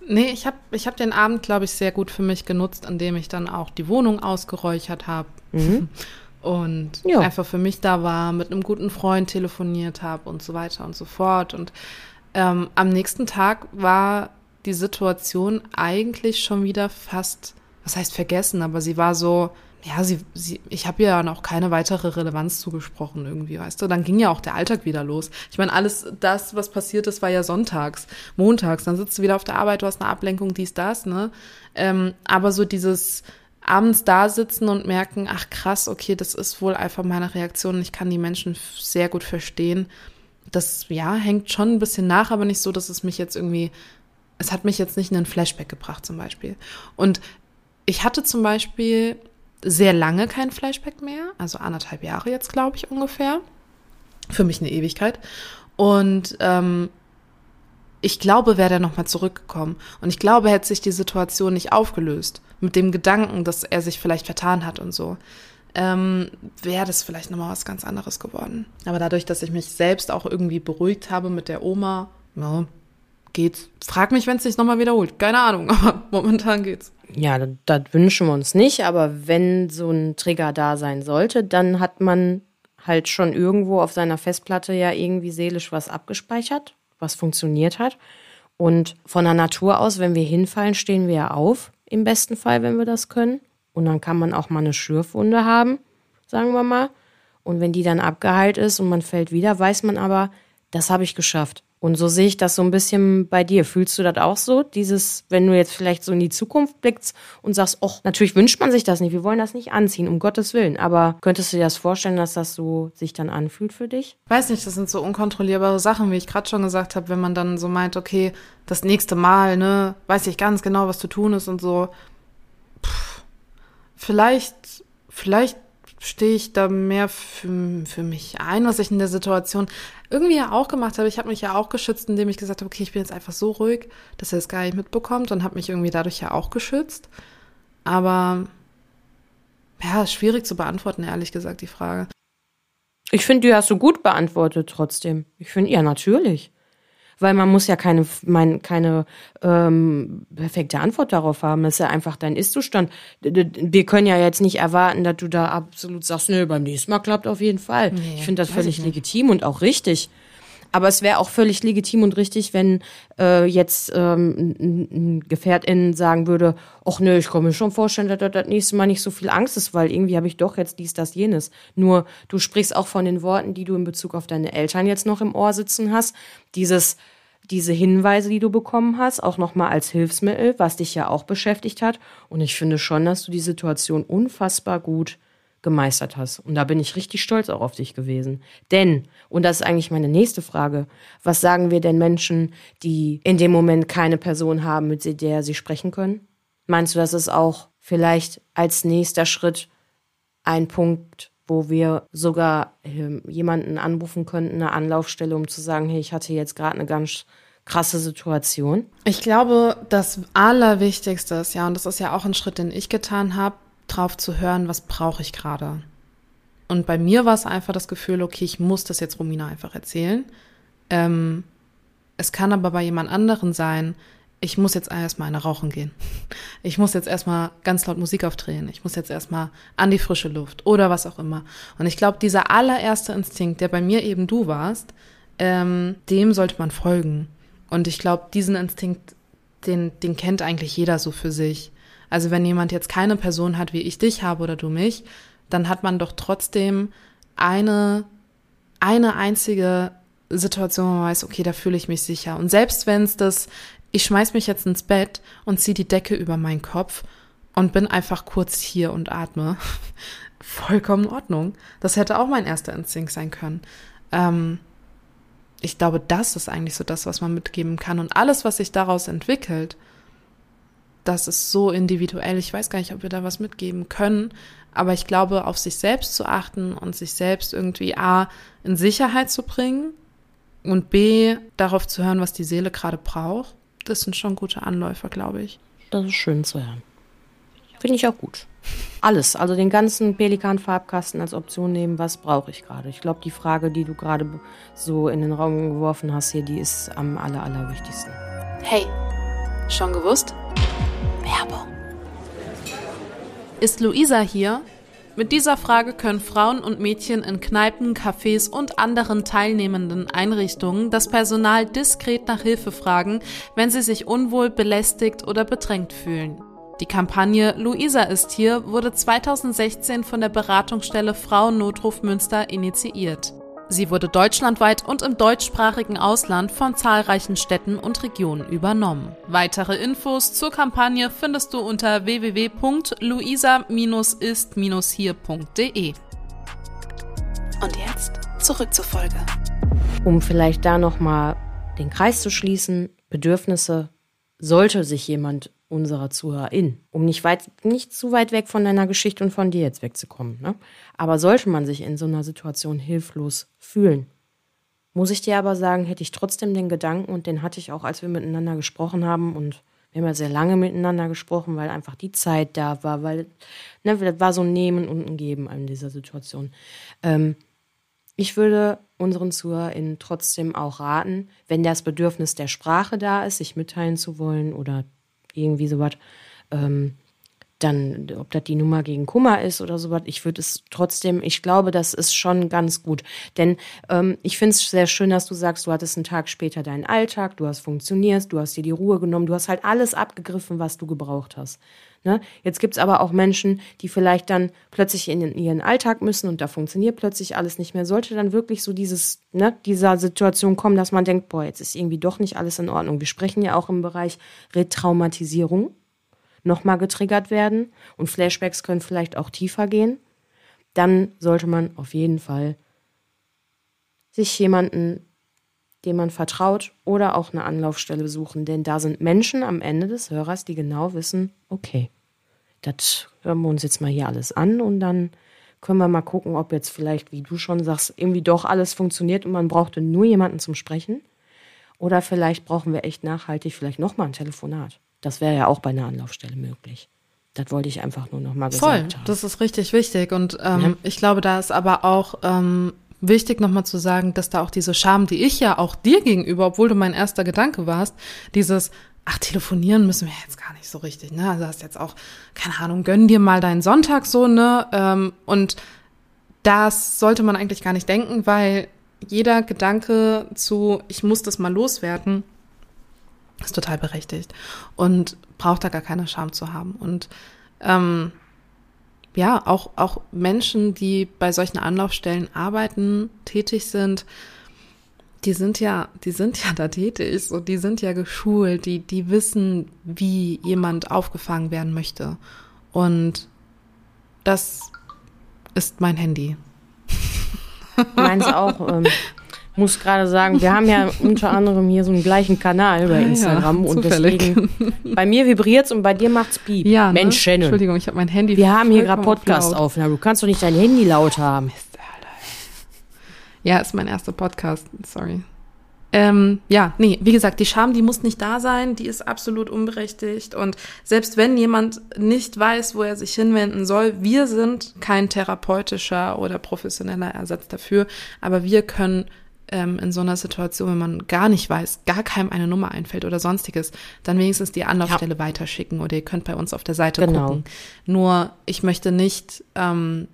A: Nee, ich habe ich hab den Abend, glaube ich, sehr gut für mich genutzt, indem ich dann auch die Wohnung ausgeräuchert habe. Mhm. [LAUGHS] und ja. einfach für mich da war, mit einem guten Freund telefoniert habe und so weiter und so fort. Und ähm, am nächsten Tag war die Situation eigentlich schon wieder fast, was heißt vergessen, aber sie war so, ja, sie, sie, ich habe ja noch keine weitere Relevanz zugesprochen irgendwie, weißt du. Dann ging ja auch der Alltag wieder los. Ich meine, alles das, was passiert ist, war ja sonntags, montags. Dann sitzt du wieder auf der Arbeit, du hast eine Ablenkung, dies, das, ne. Ähm, aber so dieses abends da sitzen und merken, ach krass, okay, das ist wohl einfach meine Reaktion. Ich kann die Menschen sehr gut verstehen. Das, ja, hängt schon ein bisschen nach, aber nicht so, dass es mich jetzt irgendwie, es hat mich jetzt nicht in einen Flashback gebracht zum Beispiel. Und ich hatte zum Beispiel sehr lange kein Flashback mehr, also anderthalb Jahre jetzt, glaube ich, ungefähr. Für mich eine Ewigkeit. Und ähm, ich glaube, wäre der nochmal zurückgekommen. Und ich glaube, hätte sich die Situation nicht aufgelöst. Mit dem Gedanken, dass er sich vielleicht vertan hat und so. Ähm, wäre das vielleicht nochmal was ganz anderes geworden. Aber dadurch, dass ich mich selbst auch irgendwie beruhigt habe mit der Oma, ja, geht's. Frag mich, wenn es sich nochmal wiederholt. Keine Ahnung, [LAUGHS] aber momentan geht's.
B: Ja, das, das wünschen wir uns nicht, aber wenn so ein Trigger da sein sollte, dann hat man halt schon irgendwo auf seiner Festplatte ja irgendwie seelisch was abgespeichert was funktioniert hat. Und von der Natur aus, wenn wir hinfallen, stehen wir ja auf, im besten Fall, wenn wir das können. Und dann kann man auch mal eine Schürfwunde haben, sagen wir mal. Und wenn die dann abgeheilt ist und man fällt wieder, weiß man aber, das habe ich geschafft. Und so sehe ich das so ein bisschen bei dir. Fühlst du das auch so? Dieses, wenn du jetzt vielleicht so in die Zukunft blickst und sagst, ach, natürlich wünscht man sich das nicht, wir wollen das nicht anziehen, um Gottes Willen. Aber könntest du dir das vorstellen, dass das so sich dann anfühlt für dich?
A: Weiß nicht, das sind so unkontrollierbare Sachen, wie ich gerade schon gesagt habe, wenn man dann so meint, okay, das nächste Mal, ne, weiß ich ganz genau, was zu tun ist und so. Pff, vielleicht, vielleicht stehe ich da mehr für, für mich ein, was ich in der Situation irgendwie ja auch gemacht habe. Ich habe mich ja auch geschützt, indem ich gesagt habe, okay, ich bin jetzt einfach so ruhig, dass er es gar nicht mitbekommt und habe mich irgendwie dadurch ja auch geschützt. Aber ja, schwierig zu beantworten, ehrlich gesagt, die Frage.
B: Ich finde, die hast du gut beantwortet trotzdem. Ich finde, ja, natürlich weil man muss ja keine, mein, keine ähm, perfekte Antwort darauf haben. Das ist ja einfach dein Ist-Zustand. Wir können ja jetzt nicht erwarten, dass du da absolut sagst, nö, beim nächsten Mal klappt auf jeden Fall. Nee, ich finde das völlig legitim und auch richtig. Aber es wäre auch völlig legitim und richtig, wenn äh, jetzt ähm, ein, ein Gefährtin sagen würde, ach nö, ich kann mir schon vorstellen, dass das nächste Mal nicht so viel Angst ist, weil irgendwie habe ich doch jetzt dies, das, jenes. Nur du sprichst auch von den Worten, die du in Bezug auf deine Eltern jetzt noch im Ohr sitzen hast. Dieses, diese Hinweise, die du bekommen hast, auch nochmal als Hilfsmittel, was dich ja auch beschäftigt hat. Und ich finde schon, dass du die Situation unfassbar gut gemeistert hast. Und da bin ich richtig stolz auch auf dich gewesen. Denn, und das ist eigentlich meine nächste Frage, was sagen wir denn Menschen, die in dem Moment keine Person haben, mit der sie sprechen können? Meinst du, das ist auch vielleicht als nächster Schritt ein Punkt, wo wir sogar äh, jemanden anrufen könnten, eine Anlaufstelle, um zu sagen, hey, ich hatte jetzt gerade eine ganz krasse Situation?
A: Ich glaube, das Allerwichtigste ist ja, und das ist ja auch ein Schritt, den ich getan habe, drauf zu hören, was brauche ich gerade. Und bei mir war es einfach das Gefühl, okay, ich muss das jetzt Romina einfach erzählen. Ähm, es kann aber bei jemand anderen sein, ich muss jetzt erstmal eine rauchen gehen. [LAUGHS] Ich muss jetzt erstmal ganz laut Musik aufdrehen. Ich muss jetzt erstmal an die frische Luft oder was auch immer. Und ich glaube, dieser allererste Instinkt, der bei mir eben du warst, ähm, dem sollte man folgen. Und ich glaube, diesen Instinkt, den, den kennt eigentlich jeder so für sich. Also wenn jemand jetzt keine Person hat, wie ich dich habe oder du mich, dann hat man doch trotzdem eine, eine einzige Situation, wo man weiß, okay, da fühle ich mich sicher. Und selbst wenn es das, ich schmeiß mich jetzt ins Bett und ziehe die Decke über meinen Kopf und bin einfach kurz hier und atme, [LAUGHS] vollkommen in Ordnung. Das hätte auch mein erster Instinkt sein können. Ähm, ich glaube, das ist eigentlich so das, was man mitgeben kann. Und alles, was sich daraus entwickelt, das ist so individuell. Ich weiß gar nicht, ob wir da was mitgeben können. Aber ich glaube, auf sich selbst zu achten und sich selbst irgendwie A, in Sicherheit zu bringen und B, darauf zu hören, was die Seele gerade braucht, das sind schon gute Anläufer, glaube ich.
B: Das ist schön zu hören. Finde ich auch gut. Alles, also den ganzen Pelikan-Farbkasten als Option nehmen, was brauche ich gerade? Ich glaube, die Frage, die du gerade so in den Raum geworfen hast hier, die ist am aller, allerwichtigsten.
A: Hey, schon gewusst? Werbung. Ist Luisa hier? Mit dieser Frage können Frauen und Mädchen in Kneipen, Cafés und anderen teilnehmenden Einrichtungen das Personal diskret nach Hilfe fragen, wenn sie sich unwohl, belästigt oder bedrängt fühlen. Die Kampagne Luisa ist hier wurde 2016 von der Beratungsstelle Frauennotruf Münster initiiert. Sie wurde deutschlandweit und im deutschsprachigen Ausland von zahlreichen Städten und Regionen übernommen. Weitere Infos zur Kampagne findest du unter www.luisa-ist-hier.de.
C: Und jetzt zurück zur Folge.
B: Um vielleicht da nochmal den Kreis zu schließen, Bedürfnisse, sollte sich jemand unserer ZuhörerInnen, um nicht, weit, nicht zu weit weg von deiner Geschichte und von dir jetzt wegzukommen. Ne? Aber sollte man sich in so einer Situation hilflos fühlen, muss ich dir aber sagen, hätte ich trotzdem den Gedanken, und den hatte ich auch, als wir miteinander gesprochen haben, und wir haben ja sehr lange miteinander gesprochen, weil einfach die Zeit da war, weil ne, das war so ein Nehmen und ein Geben in dieser Situation. Ähm, ich würde unseren ZuhörerInnen trotzdem auch raten, wenn das Bedürfnis der Sprache da ist, sich mitteilen zu wollen oder irgendwie sowas. Ähm, dann, ob das die Nummer gegen Kummer ist oder sowas, ich würde es trotzdem, ich glaube, das ist schon ganz gut. Denn ähm, ich finde es sehr schön, dass du sagst, du hattest einen Tag später deinen Alltag, du hast funktioniert, du hast dir die Ruhe genommen, du hast halt alles abgegriffen, was du gebraucht hast. Ne? Jetzt gibt's aber auch Menschen, die vielleicht dann plötzlich in ihren Alltag müssen und da funktioniert plötzlich alles nicht mehr. Sollte dann wirklich so dieses, ne, dieser Situation kommen, dass man denkt, boah, jetzt ist irgendwie doch nicht alles in Ordnung. Wir sprechen ja auch im Bereich Retraumatisierung nochmal getriggert werden und Flashbacks können vielleicht auch tiefer gehen. Dann sollte man auf jeden Fall sich jemanden dem man vertraut oder auch eine Anlaufstelle suchen. Denn da sind Menschen am Ende des Hörers, die genau wissen, okay, das hören wir uns jetzt mal hier alles an und dann können wir mal gucken, ob jetzt vielleicht, wie du schon sagst, irgendwie doch alles funktioniert und man brauchte nur jemanden zum Sprechen. Oder vielleicht brauchen wir echt nachhaltig vielleicht nochmal ein Telefonat. Das wäre ja auch bei einer Anlaufstelle möglich. Das wollte ich einfach nur nochmal gesagt
A: Voll,
B: haben.
A: das ist richtig wichtig. Und ähm, ja. ich glaube, da ist aber auch ähm, wichtig nochmal zu sagen, dass da auch diese Scham, die ich ja auch dir gegenüber, obwohl du mein erster Gedanke warst, dieses, ach, telefonieren müssen wir jetzt gar nicht so richtig, ne? Also hast jetzt auch, keine Ahnung, gönn dir mal deinen Sonntag so, ne? Ähm, und das sollte man eigentlich gar nicht denken, weil jeder Gedanke zu, ich muss das mal loswerden, ist total berechtigt und braucht da gar keine Scham zu haben. Und ähm, ja, auch, auch Menschen, die bei solchen Anlaufstellen arbeiten, tätig sind, die sind ja, die sind ja [LAUGHS] da tätig und die sind ja geschult, die, die wissen, wie jemand aufgefangen werden möchte. Und das ist mein Handy.
B: Meins auch. Ähm, [LAUGHS] muss gerade sagen, wir haben ja unter anderem hier so einen gleichen Kanal bei Instagram ja, und deswegen bei mir vibriert's und bei dir macht's piep.
A: Ja,
B: ne? Mensch, Shannon.
A: Entschuldigung, ich habe mein Handy.
B: Wir haben hier gerade Podcast auf. Du kannst doch nicht dein Handy laut haben. Mist, Alter.
A: Ja, ist mein erster Podcast. Sorry. Ähm, ja, nee, wie gesagt, die Scham, die muss nicht da sein, die ist absolut unberechtigt. Und selbst wenn jemand nicht weiß, wo er sich hinwenden soll, wir sind kein therapeutischer oder professioneller Ersatz dafür, aber wir können ähm, in so einer Situation, wenn man gar nicht weiß, gar keinem eine Nummer einfällt oder sonstiges, dann wenigstens die Anlaufstelle ja. weiterschicken oder ihr könnt bei uns auf der Seite genau. gucken. Nur ich möchte nicht ähm,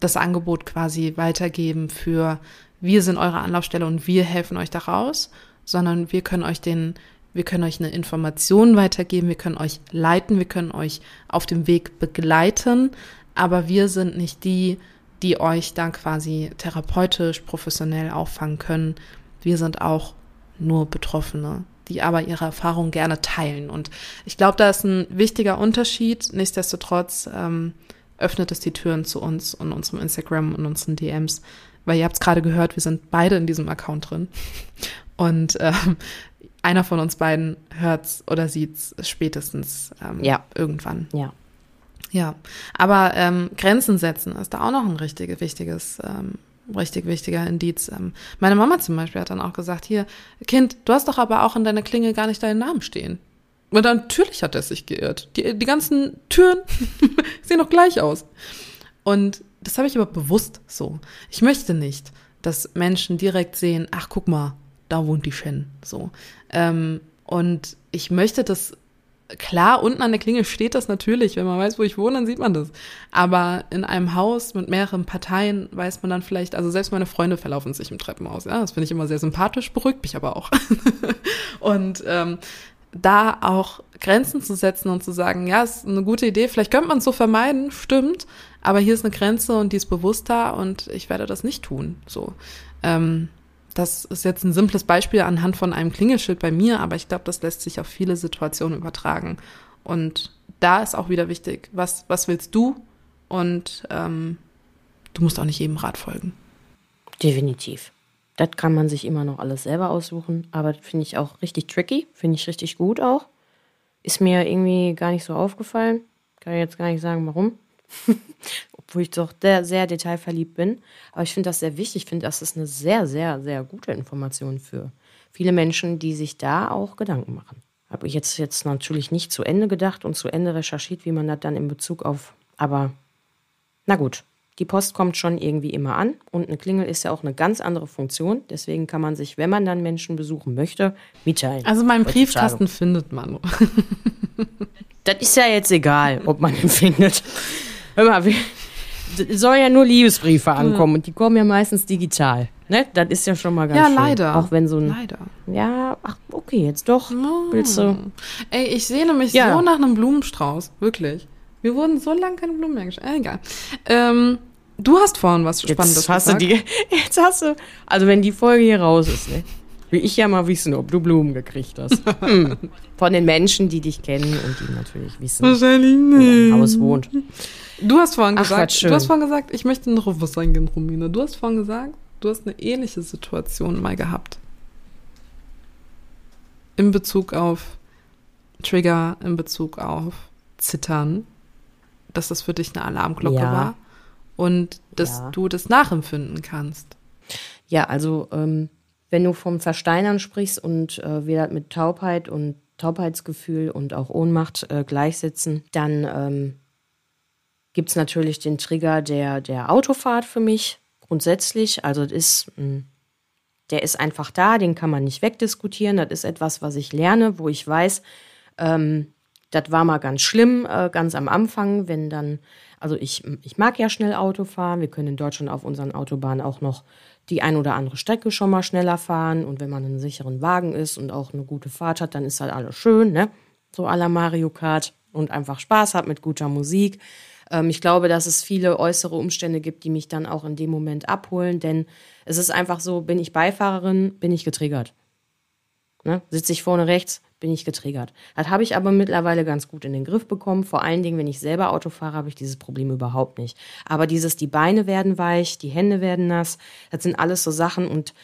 A: das Angebot quasi weitergeben für wir sind eure Anlaufstelle und wir helfen euch da raus, sondern wir können euch den wir können euch eine Information weitergeben, wir können euch leiten, wir können euch auf dem Weg begleiten, aber wir sind nicht die, die euch dann quasi therapeutisch, professionell auffangen können. Wir sind auch nur Betroffene, die aber ihre Erfahrungen gerne teilen. Und ich glaube, da ist ein wichtiger Unterschied. Nichtsdestotrotz ähm, öffnet es die Türen zu uns und unserem Instagram und unseren DMs, weil ihr habt es gerade gehört, wir sind beide in diesem Account drin. Und ähm, einer von uns beiden hört's oder sieht's spätestens ähm, ja. irgendwann.
B: Ja.
A: Ja, aber ähm, Grenzen setzen ist da auch noch ein richtig wichtiges, ähm, richtig wichtiger Indiz. Ähm, meine Mama zum Beispiel hat dann auch gesagt, hier, Kind, du hast doch aber auch in deiner Klingel gar nicht deinen Namen stehen. Und natürlich hat er sich geirrt. Die, die ganzen Türen [LAUGHS] sehen doch gleich aus. Und das habe ich aber bewusst so. Ich möchte nicht, dass Menschen direkt sehen, ach guck mal, da wohnt die Shen. So. Ähm, und ich möchte das klar, unten an der Klingel steht das natürlich. Wenn man weiß, wo ich wohne, dann sieht man das. Aber in einem Haus mit mehreren Parteien weiß man dann vielleicht, also selbst meine Freunde verlaufen sich im Treppenhaus. Ja, das finde ich immer sehr sympathisch, beruhigt mich aber auch. [LAUGHS] und ähm, da auch Grenzen zu setzen und zu sagen, ja, ist eine gute Idee, vielleicht könnte man es so vermeiden, stimmt, aber hier ist eine Grenze und die ist bewusst da und ich werde das nicht tun. So. Ähm, das ist jetzt ein simples Beispiel anhand von einem Klingelschild bei mir, aber ich glaube, das lässt sich auf viele Situationen übertragen. Und da ist auch wieder wichtig, was, was willst du? Und ähm, du musst auch nicht jedem Rat folgen.
B: Definitiv. Das kann man sich immer noch alles selber aussuchen, aber finde ich auch richtig tricky, finde ich richtig gut auch. Ist mir irgendwie gar nicht so aufgefallen. Kann jetzt gar nicht sagen, warum. [LAUGHS] obwohl ich doch sehr, sehr detailverliebt bin. Aber ich finde das sehr wichtig. Ich finde, das ist eine sehr, sehr, sehr gute Information für viele Menschen, die sich da auch Gedanken machen. Habe ich jetzt, jetzt natürlich nicht zu Ende gedacht und zu Ende recherchiert, wie man das dann in Bezug auf. Aber na gut, die Post kommt schon irgendwie immer an und eine Klingel ist ja auch eine ganz andere Funktion. Deswegen kann man sich, wenn man dann Menschen besuchen möchte, mitteilen.
A: Also meinen Briefkasten findet man. [LAUGHS]
B: das ist ja jetzt egal, ob man ihn [LAUGHS] findet. Hör mal, soll ja nur Liebesbriefe ankommen und die kommen ja meistens digital. Ne? Das ist ja schon mal ganz
A: ja,
B: schön.
A: leider.
B: Auch wenn so ein.
A: Leider.
B: Ja, ach, okay, jetzt doch.
A: Oh.
B: Willst du?
A: Ey, ich sehne mich
B: Ja.
A: so nach einem Blumenstrauß. Wirklich. Wir wurden so lange keine Blumen mehr geschenkt. Äh, egal. Ähm, du hast vorhin was Spannendes
B: Jetzt hast du
A: gesagt.
B: die. [LAUGHS] Jetzt hast du. Also, wenn die Folge hier raus ist, ne? Will ich ja mal wissen, ob du Blumen gekriegt hast. [LAUGHS] Hm. Von den Menschen, die dich kennen und die natürlich wissen, wo dein. Haus wohnt.
A: Du hast vorhin
B: Ach,
A: gesagt, du hast vorhin gesagt, ich möchte noch auf was eingehen, Romina. Du hast vorhin gesagt, du hast eine ähnliche Situation mal gehabt. In Bezug auf Trigger, in Bezug auf Zittern, dass das für dich eine Alarmglocke
B: Ja.
A: war und dass
B: Ja.
A: du das nachempfinden kannst.
B: Ja, also ähm, wenn du vom Versteinern sprichst und äh, wir das mit Taubheit und Taubheitsgefühl und auch Ohnmacht äh, gleichsetzen, dann ähm, gibt es natürlich den Trigger der, der Autofahrt für mich grundsätzlich. Also ist, mh, der ist einfach da, den kann man nicht wegdiskutieren. Das ist etwas, was ich lerne, wo ich weiß, ähm, das war mal ganz schlimm, äh, ganz am Anfang, wenn dann, also ich, ich mag ja schnell Auto fahren. Wir können in Deutschland auf unseren Autobahnen auch noch die ein oder andere Strecke schon mal schneller fahren. Und wenn man einen sicheren Wagen ist und auch eine gute Fahrt hat, dann ist halt alles schön, ne? So à la Mario Kart und einfach Spaß hat mit guter Musik. Ähm, ich glaube, dass es viele äußere Umstände gibt, die mich dann auch in dem Moment abholen, denn es ist einfach so, bin ich Beifahrerin, bin ich getriggert. Ne? Sitze ich vorne rechts, bin ich getriggert. Das habe ich aber mittlerweile ganz gut in den Griff bekommen. Vor allen Dingen, wenn ich selber Auto fahre, habe ich dieses Problem überhaupt nicht. Aber dieses, die Beine werden weich, die Hände werden nass, das sind alles so Sachen und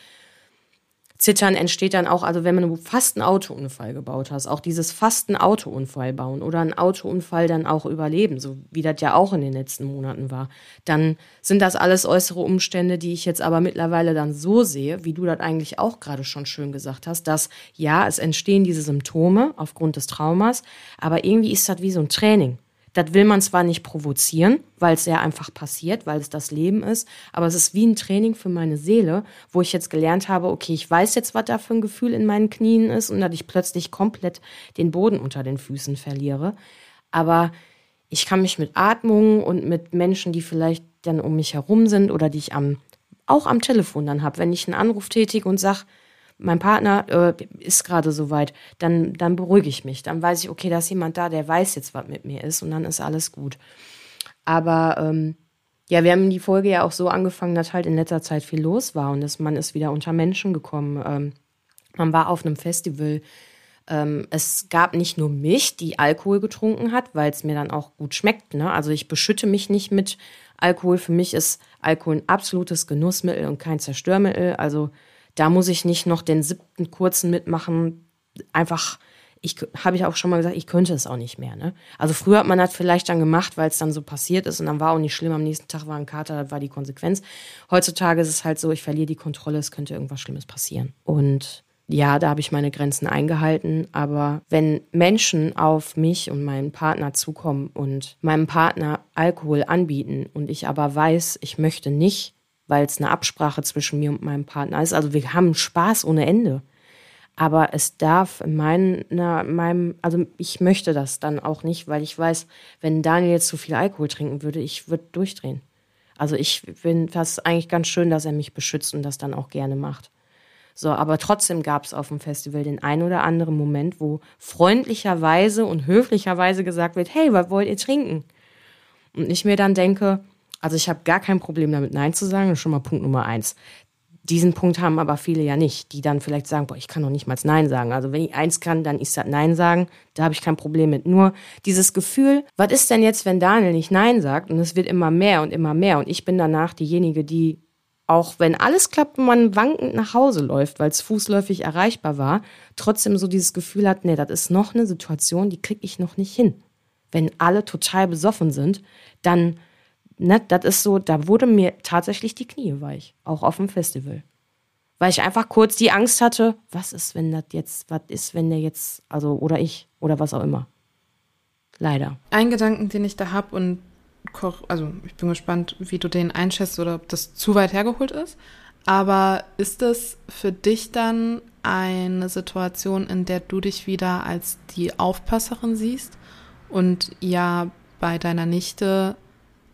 B: Zittern entsteht dann auch, also wenn man fast einen Autounfall gebaut hast, auch dieses fast einen Autounfall bauen oder einen Autounfall dann auch überleben, so wie das ja auch in den letzten Monaten war, dann sind das alles äußere Umstände, die ich jetzt aber mittlerweile dann so sehe, wie du das eigentlich auch gerade schon schön gesagt hast, dass ja, es entstehen diese Symptome aufgrund des Traumas, aber irgendwie ist das wie so ein Training. Das will man zwar nicht provozieren, weil es ja einfach passiert, weil es das Leben ist, aber es ist wie ein Training für meine Seele, wo ich jetzt gelernt habe, okay, ich weiß jetzt, was da für ein Gefühl in meinen Knien ist und dass ich plötzlich komplett den Boden unter den Füßen verliere. Aber ich kann mich mit Atmung und mit Menschen, die vielleicht dann um mich herum sind oder die ich am, auch am Telefon dann habe, wenn ich einen Anruf tätige und sage, mein Partner äh, ist gerade soweit, dann, dann beruhige ich mich. Dann weiß ich, okay, da ist jemand da, der weiß jetzt, was mit mir ist und dann ist alles gut. Aber ähm, ja, wir haben die Folge ja auch so angefangen, dass halt in letzter Zeit viel los war und dass man ist wieder unter Menschen gekommen. Ähm, man war auf einem Festival. Ähm, es gab nicht nur mich, die Alkohol getrunken hat, weil es mir dann auch gut schmeckt. Ne? Also ich beschütte mich nicht mit Alkohol. Für mich ist Alkohol ein absolutes Genussmittel und kein Zerstörmittel. Also da muss ich nicht noch den siebten kurzen mitmachen. Einfach, ich habe ich auch schon mal gesagt, ich könnte es auch nicht mehr. Ne? Also früher hat man das vielleicht dann gemacht, weil es dann so passiert ist und dann war auch nicht schlimm. Am nächsten Tag war ein Kater, das war die Konsequenz. Heutzutage ist es halt so, ich verliere die Kontrolle, es könnte irgendwas Schlimmes passieren. Und ja, da habe ich meine Grenzen eingehalten. Aber wenn Menschen auf mich und meinen Partner zukommen und meinem Partner Alkohol anbieten und ich aber weiß, ich möchte nicht, weil es eine Absprache zwischen mir und meinem Partner ist, also wir haben Spaß ohne Ende. Aber es darf in meiner, meinem, also ich möchte das dann auch nicht, weil ich weiß, wenn Daniel jetzt zu viel Alkohol trinken würde, ich würde durchdrehen. Also ich finde das eigentlich ganz schön, dass er mich beschützt und das dann auch gerne macht. So, aber trotzdem gab es auf dem Festival den ein oder anderen Moment, wo freundlicherweise und höflicherweise gesagt wird, hey, was wollt ihr trinken? Und ich mir dann denke, also ich habe gar kein Problem damit, Nein zu sagen, das ist schon mal Punkt Nummer eins. Diesen Punkt haben aber viele ja nicht, die dann vielleicht sagen, boah, ich kann doch nicht mal Nein sagen. Also wenn ich eins kann, dann ist das Nein sagen. Da habe ich kein Problem mit. Nur dieses Gefühl, was ist denn jetzt, wenn Daniel nicht Nein sagt und es wird immer mehr und immer mehr und ich bin danach diejenige, die auch wenn alles klappt und man wankend nach Hause läuft, weil es fußläufig erreichbar war, trotzdem so dieses Gefühl hat, nee, das ist noch eine Situation, die kriege ich noch nicht hin. Wenn alle total besoffen sind, dann ne, das ist so, da wurde mir tatsächlich die Knie weich, auch auf dem Festival. Weil ich einfach kurz die Angst hatte, was ist, wenn das jetzt, was ist, wenn der jetzt, also, oder ich, oder was auch immer. Leider.
A: Ein Gedanken, den ich da habe und also ich bin gespannt, wie du den einschätzt oder ob das zu weit hergeholt ist. Aber ist es für dich dann eine Situation, in der du dich wieder als die Aufpasserin siehst und ja bei deiner Nichte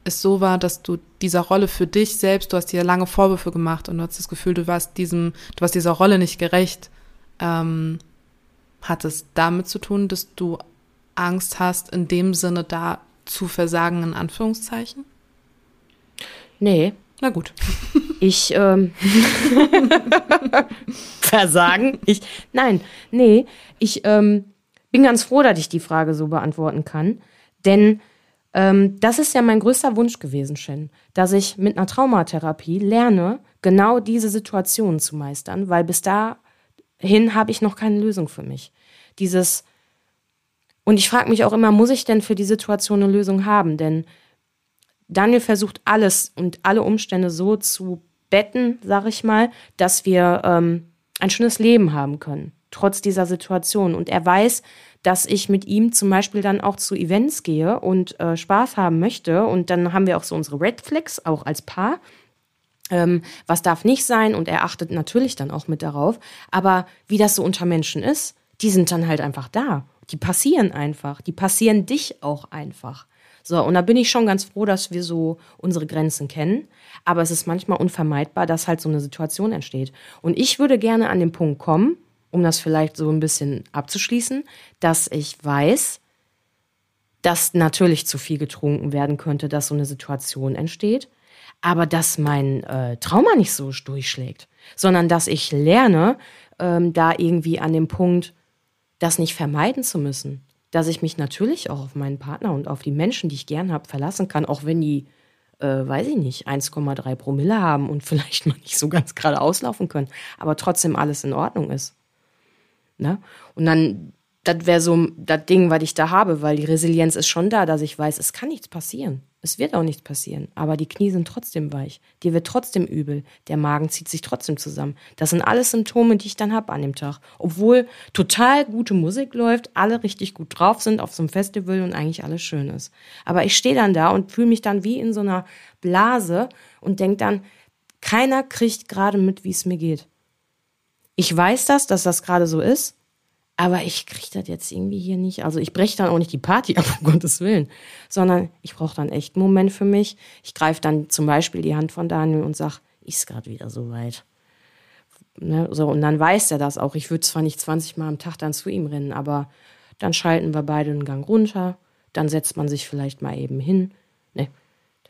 A: es so war, dass du dieser Rolle für dich selbst, du hast dir lange Vorwürfe gemacht und du hast das Gefühl, du warst diesem, du warst dieser Rolle nicht gerecht. Ähm, hat es damit zu tun, dass du Angst hast, in dem Sinne da zu versagen, in Anführungszeichen?
B: Nee.
A: Na gut. [LAUGHS]
B: Ich, ähm, [LAUGHS] versagen? Ich, nein, nee. Ich, ähm, bin ganz froh, dass ich die Frage so beantworten kann. Denn ähm, das ist ja mein größter Wunsch gewesen, Shen, dass ich mit einer Traumatherapie lerne, genau diese Situationen zu meistern, weil bis dahin habe ich noch keine Lösung für mich. Dieses und ich frage mich auch immer, muss ich denn für die Situation eine Lösung haben? Denn Daniel versucht alles und alle Umstände so zu betten, sag ich mal, dass wir ähm, ein schönes Leben haben können, trotz dieser Situation. Und er weiß, dass ich mit ihm zum Beispiel dann auch zu Events gehe und äh, Spaß haben möchte. Und dann haben wir auch so unsere Red Flags, auch als Paar. Ähm, was darf nicht sein? Und er achtet natürlich dann auch mit darauf. Aber wie das so unter Menschen ist, die sind dann halt einfach da. Die passieren einfach. Die passieren dich auch einfach. So, und da bin ich schon ganz froh, dass wir so unsere Grenzen kennen. Aber es ist manchmal unvermeidbar, dass halt so eine Situation entsteht. Und ich würde gerne an den Punkt kommen, um das vielleicht so ein bisschen abzuschließen, dass ich weiß, dass natürlich zu viel getrunken werden könnte, dass so eine Situation entsteht, aber dass mein äh, Trauma nicht so durchschlägt, sondern dass ich lerne, ähm, da irgendwie an dem Punkt, das nicht vermeiden zu müssen, dass ich mich natürlich auch auf meinen Partner und auf die Menschen, die ich gern habe, verlassen kann, auch wenn die, äh, weiß ich nicht, 1,3 Promille haben und [LAUGHS] vielleicht mal nicht so ganz gerade auslaufen können, aber trotzdem alles in Ordnung ist. Ne? Und dann, das wäre so das Ding, was ich da habe, weil die Resilienz ist schon da, dass ich weiß, es kann nichts passieren. Es wird auch nichts passieren, aber die Knie sind trotzdem weich. Dir wird trotzdem übel. Der Magen zieht sich trotzdem zusammen. Das sind alles Symptome, die ich dann habe an dem Tag. Obwohl total gute Musik läuft, alle richtig gut drauf sind auf so einem Festival und eigentlich alles schön ist. Aber ich stehe dann da und fühle mich dann wie in so einer Blase und denke dann, keiner kriegt gerade mit, wie es mir geht. Ich weiß das, dass das gerade so ist, aber ich kriege das jetzt irgendwie hier nicht. Also ich breche dann auch nicht die Party [LAUGHS] ab, um Gottes Willen, sondern ich brauche dann echt einen Moment für mich. Ich greife dann zum Beispiel die Hand von Daniel und sage, ist gerade wieder so weit. Ne, so, und dann weiß er das auch. Ich würde zwar nicht 20 Mal am Tag dann zu ihm rennen, aber dann schalten wir beide einen Gang runter. Dann setzt man sich vielleicht mal eben hin. Ne,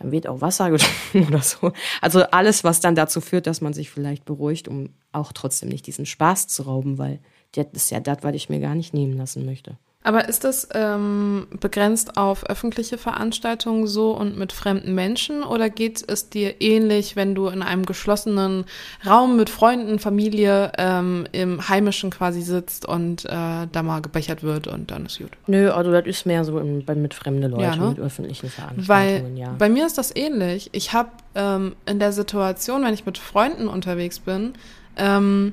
B: dann wird auch Wasser [LAUGHS] getrunken oder so. Also alles, was dann dazu führt, dass man sich vielleicht beruhigt, um auch trotzdem nicht diesen Spaß zu rauben, weil das ist ja das, was ich mir gar nicht nehmen lassen möchte.
A: Aber ist das ähm, begrenzt auf öffentliche Veranstaltungen so und mit fremden Menschen oder geht es dir ähnlich, wenn du in einem geschlossenen Raum mit Freunden, Familie ähm, im Heimischen quasi sitzt und äh, da mal gebechert wird und dann ist gut?
B: Nö, also das ist mehr so in, bei, mit fremden Leuten, ja, ne? mit öffentlichen Veranstaltungen,
A: Weil
B: ja.
A: Bei mir ist das ähnlich. Ich habe ähm, in der Situation, wenn ich mit Freunden unterwegs bin, ähm,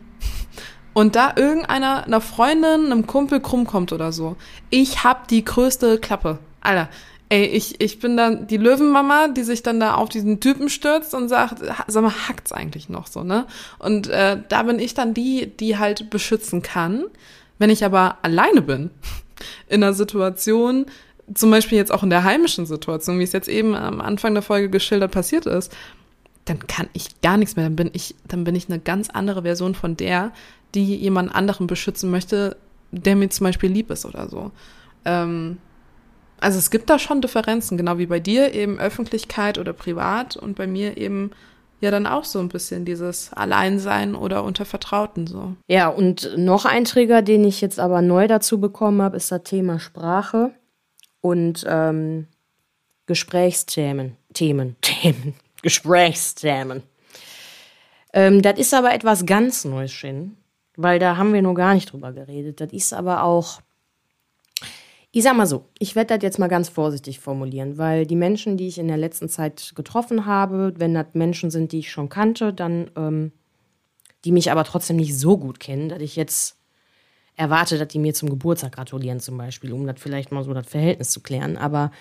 A: und da irgendeiner einer Freundin, einem Kumpel krumm kommt oder so, ich hab die größte Klappe. Alter, Ey, ich, ich bin dann die Löwenmama, die sich dann da auf diesen Typen stürzt und sagt, sag mal, hackt's eigentlich noch so, ne? Und äh, da bin ich dann die, die halt beschützen kann. Wenn ich aber alleine bin, [LAUGHS] in einer Situation, zum Beispiel jetzt auch in der heimischen Situation, wie es jetzt eben am Anfang der Folge geschildert passiert ist, dann kann ich gar nichts mehr. Dann bin ich, dann bin ich eine ganz andere Version von der, die jemand anderen beschützen möchte, der mir zum Beispiel lieb ist oder so. Ähm, also es gibt da schon Differenzen, genau wie bei dir eben Öffentlichkeit oder privat und bei mir eben ja dann auch so ein bisschen dieses Alleinsein oder unter Vertrauten so.
B: Ja, und noch ein Trigger, den ich jetzt aber neu dazu bekommen habe, ist das Thema Sprache und ähm, Gesprächsthemen. Themen, [LAUGHS] Themen, Gesprächsthemen. Ähm, das ist aber etwas ganz Neues, Shin, weil da haben wir noch gar nicht drüber geredet. Das ist aber auch ich sag mal so, ich werde das jetzt mal ganz vorsichtig formulieren, weil die Menschen, die ich in der letzten Zeit getroffen habe, wenn das Menschen sind, die ich schon kannte, dann, ähm, die mich aber trotzdem nicht so gut kennen, dass ich jetzt erwarte, dass die mir zum Geburtstag gratulieren zum Beispiel, um das vielleicht mal so das Verhältnis zu klären. Aber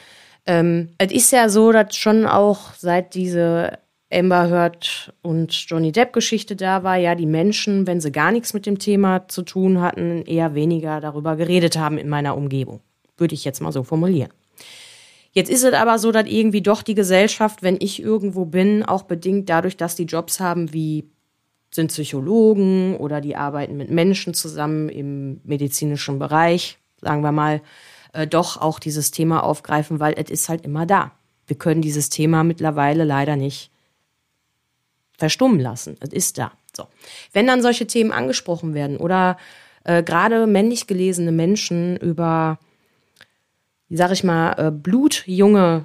B: ähm, es ist ja so, dass schon auch seit diese Amber Heard und Johnny Depp Geschichte da war, ja, die Menschen, wenn sie gar nichts mit dem Thema zu tun hatten, eher weniger darüber geredet haben in meiner Umgebung würde ich jetzt mal so formulieren. Jetzt ist es aber so, dass irgendwie doch die Gesellschaft, wenn ich irgendwo bin, auch bedingt dadurch, dass die Jobs haben wie sind Psychologen oder die arbeiten mit Menschen zusammen im medizinischen Bereich, sagen wir mal, äh, doch auch dieses Thema aufgreifen, weil es ist halt immer da. Wir können dieses Thema mittlerweile leider nicht verstummen lassen. Es ist da. So. Wenn dann solche Themen angesprochen werden oder äh, gerade männlich gelesene Menschen über sag ich mal, äh, blutjunge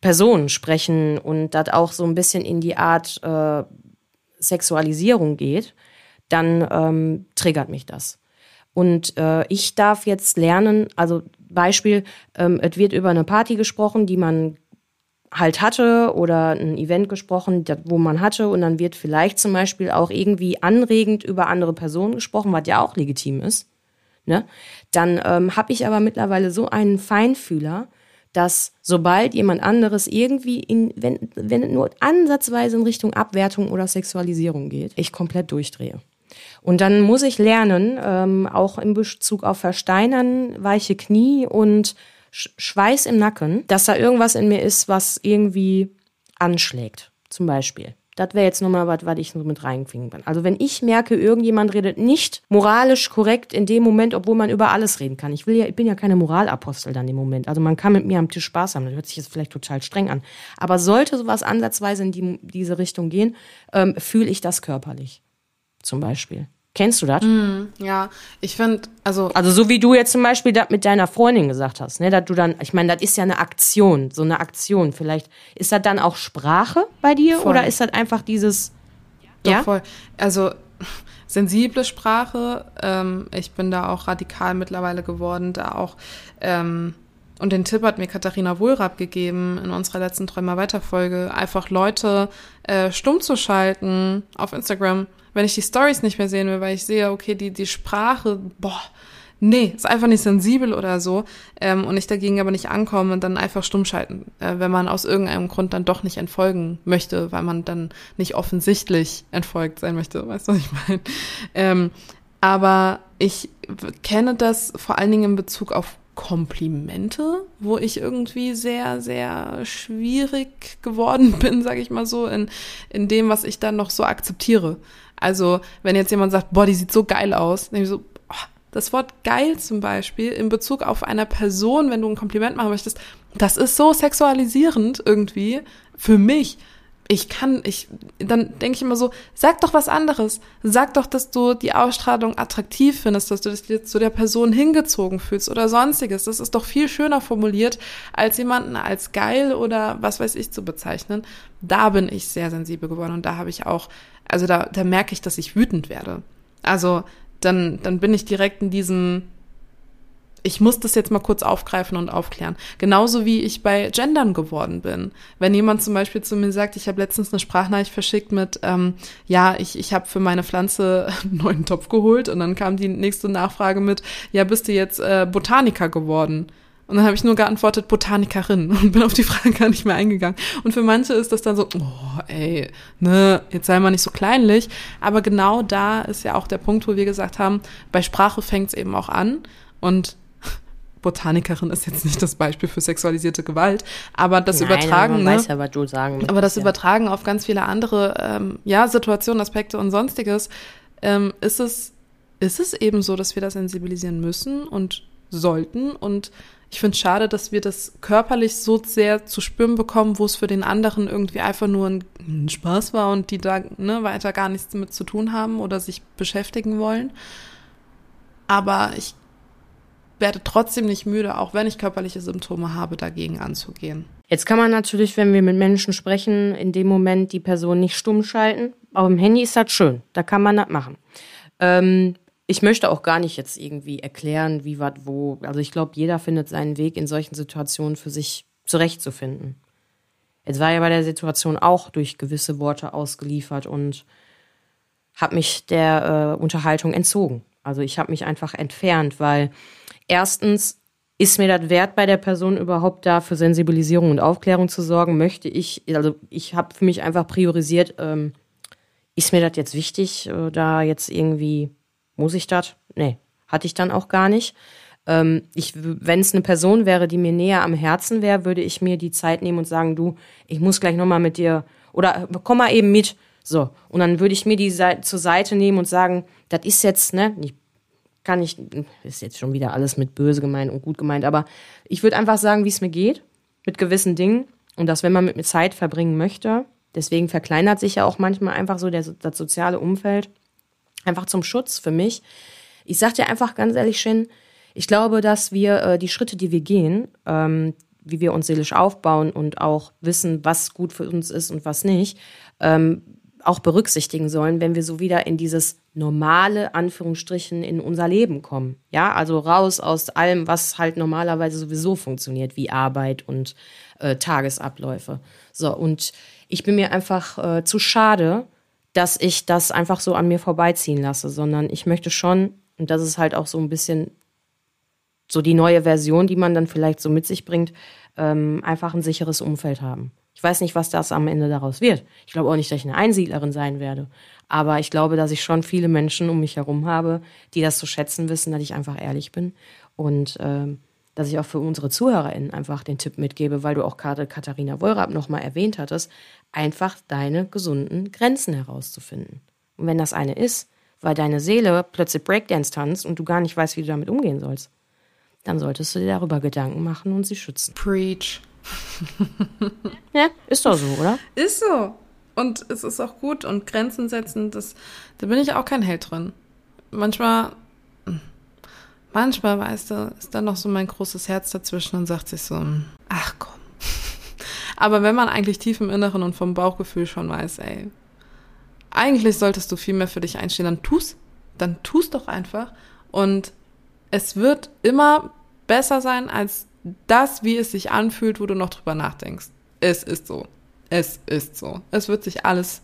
B: Personen sprechen und das auch so ein bisschen in die Art äh, Sexualisierung geht, dann ähm, triggert mich das. Und äh, ich darf jetzt lernen, also Beispiel, ähm, es wird über eine Party gesprochen, die man halt hatte oder ein Event gesprochen, wo man hatte und dann wird vielleicht zum Beispiel auch irgendwie anregend über andere Personen gesprochen, was ja auch legitim ist ne? Dann ähm, habe ich aber mittlerweile so einen Feinfühler, dass sobald jemand anderes irgendwie in, wenn, wenn nur ansatzweise in Richtung Abwertung oder Sexualisierung geht, ich komplett durchdrehe. Und dann muss ich lernen, ähm, auch in Bezug auf Versteinern, weiche Knie und Schweiß im Nacken, dass da irgendwas in mir ist, was irgendwie anschlägt. Zum Beispiel. Das wäre jetzt nochmal was, was ich so mit reinfinden kann. Also wenn ich merke, irgendjemand redet nicht moralisch korrekt in dem Moment, obwohl man über alles reden kann. Ich will ja, ich bin ja keine Moralapostel dann im Moment. Also man kann mit mir am Tisch Spaß haben. Das hört sich jetzt vielleicht total streng an. Aber sollte sowas ansatzweise in die, diese Richtung gehen, ähm, fühle ich das körperlich. Zum Beispiel. Kennst du das?
A: Mm, ja, ich finde, also.
B: Also so wie du jetzt zum Beispiel das mit deiner Freundin gesagt hast, ne, dass du dann, ich meine, das ist ja eine Aktion, so eine Aktion. Vielleicht ist das dann auch Sprache bei dir voll. oder ist das einfach dieses?
A: Doch, ja, voll. Also [LAUGHS] sensible Sprache. Ähm, ich bin da auch radikal mittlerweile geworden, da auch. Ähm, und den Tipp hat mir Katharina Wohlrab gegeben in unserer letzten Träumer weiterfolge einfach Leute äh, stumm zu schalten auf Instagram wenn ich die Stories nicht mehr sehen will, weil ich sehe, okay, die, die Sprache, boah, nee, ist einfach nicht sensibel oder so, ähm, und ich dagegen aber nicht ankomme und dann einfach stumm schalten, äh, wenn man aus irgendeinem Grund dann doch nicht entfolgen möchte, weil man dann nicht offensichtlich entfolgt sein möchte, weißt du, was ich meine? Ähm, aber ich kenne das vor allen Dingen in Bezug auf Komplimente, wo ich irgendwie sehr, sehr schwierig geworden [LAUGHS] bin, sage ich mal so, in, in dem, was ich dann noch so akzeptiere. Also, wenn jetzt jemand sagt, boah, die sieht so geil aus, dann ich so, oh, das Wort geil zum Beispiel in Bezug auf einer Person, wenn du ein Kompliment machen möchtest, das ist so sexualisierend irgendwie für mich. Ich kann, ich, dann denke ich immer so, sag doch was anderes. Sag doch, dass du die Ausstrahlung attraktiv findest, dass du dich zu der Person hingezogen fühlst oder sonstiges. Das ist doch viel schöner formuliert, als jemanden als geil oder was weiß ich zu bezeichnen. Da bin ich sehr sensibel geworden und da habe ich auch also da, da merke ich, dass ich wütend werde. Also dann, dann bin ich direkt in diesem, ich muss das jetzt mal kurz aufgreifen und aufklären. Genauso wie ich bei Gendern geworden bin. Wenn jemand zum Beispiel zu mir sagt, ich habe letztens eine Sprachnachricht verschickt mit, ähm, ja, ich, ich habe für meine Pflanze [LAUGHS] einen neuen Topf geholt und dann kam die nächste Nachfrage mit, ja, bist du jetzt äh, Botaniker geworden? Und dann habe ich nur geantwortet, Botanikerin und bin auf die Frage gar nicht mehr eingegangen. Und für manche ist das dann so, oh, ey, ne, jetzt sei mal nicht so kleinlich. Aber genau da ist ja auch der Punkt, wo wir gesagt haben, bei Sprache fängt es eben auch an. Und Botanikerin ist jetzt nicht das Beispiel für sexualisierte Gewalt, aber das
B: Nein,
A: Übertragen,
B: aber
A: ne?
B: weiß ja, was du sagen
A: aber das
B: ja.
A: Übertragen auf ganz viele andere ähm, ja, Situationen, Aspekte und sonstiges, ähm, ist es, ist es eben so, dass wir da sensibilisieren müssen und sollten. Und ich finde es schade, dass wir das körperlich so sehr zu spüren bekommen, wo es für den anderen irgendwie einfach nur ein, ein Spaß war und die da ne, weiter gar nichts damit zu tun haben oder sich beschäftigen wollen. Aber ich werde trotzdem nicht müde, auch wenn ich körperliche Symptome habe, dagegen anzugehen.
B: Jetzt kann man natürlich, wenn wir mit Menschen sprechen, in dem Moment die Person nicht stumm schalten. Auf dem Handy ist das schön. Da kann man das machen. Ähm, ich möchte auch gar nicht jetzt irgendwie erklären, wie, was, wo. Also ich glaube, jeder findet seinen Weg in solchen Situationen für sich zurechtzufinden. Jetzt war ja bei der Situation auch durch gewisse Worte ausgeliefert und habe mich der äh, Unterhaltung entzogen. Also ich habe mich einfach entfernt, weil erstens ist mir das wert, bei der Person überhaupt da für Sensibilisierung und Aufklärung zu sorgen? Möchte ich, also ich habe für mich einfach priorisiert, ähm, ist mir das jetzt wichtig, äh, da jetzt irgendwie, muss ich das? Nee, hatte ich dann auch gar nicht. Ähm, wenn es eine Person wäre, die mir näher am Herzen wäre, würde ich mir die Zeit nehmen und sagen, du, ich muss gleich nochmal mit dir, oder komm mal eben mit. So, und dann würde ich mir die Seite, zur Seite nehmen und sagen, das ist jetzt, ne, ich kann ich, ist jetzt schon wieder alles mit böse gemeint und gut gemeint, aber ich würde einfach sagen, wie es mir geht, mit gewissen Dingen und dass, wenn man mit mir Zeit verbringen möchte, deswegen verkleinert sich ja auch manchmal einfach so der, das soziale Umfeld, einfach zum Schutz für mich. Ich sag dir einfach ganz ehrlich, Shen, ich glaube, dass wir äh, die Schritte, die wir gehen, ähm, wie wir uns seelisch aufbauen und auch wissen, was gut für uns ist und was nicht, ähm, auch berücksichtigen sollen, wenn wir so wieder in dieses normale, Anführungsstrichen, in unser Leben kommen. Ja, also raus aus allem, was halt normalerweise sowieso funktioniert, wie Arbeit und äh, Tagesabläufe. So, und ich bin mir einfach äh, zu schade, dass ich das einfach so an mir vorbeiziehen lasse, sondern ich möchte schon, und das ist halt auch so ein bisschen so die neue Version, die man dann vielleicht so mit sich bringt, ähm, einfach ein sicheres Umfeld haben. Ich weiß nicht, was das am Ende daraus wird. Ich glaube auch nicht, dass ich eine Einsiedlerin sein werde. Aber ich glaube, dass ich schon viele Menschen um mich herum habe, die das zu schätzen wissen, dass ich einfach ehrlich bin. Und ähm, dass ich auch für unsere ZuhörerInnen einfach den Tipp mitgebe, weil du auch gerade Katharina Wollraab nochmal erwähnt hattest, einfach deine gesunden Grenzen herauszufinden. Und wenn das eine ist, weil deine Seele plötzlich Breakdance tanzt und du gar nicht weißt, wie du damit umgehen sollst, dann solltest du dir darüber Gedanken machen und sie schützen.
A: Preach. [LAUGHS]
B: Ja, ist doch so, oder?
A: Ist so. Und es ist auch gut und Grenzen setzen, das, da bin ich auch kein Held drin. Manchmal, manchmal, weißt du, ist dann noch so mein großes Herz dazwischen und sagt sich so, ach komm. [LAUGHS] Aber wenn man eigentlich tief im Inneren und vom Bauchgefühl schon weiß, ey, eigentlich solltest du viel mehr für dich einstehen, dann tu's, dann tu's doch einfach. Und es wird immer besser sein als das, wie es sich anfühlt, wo du noch drüber nachdenkst. Es ist so. Es ist so. Es wird sich alles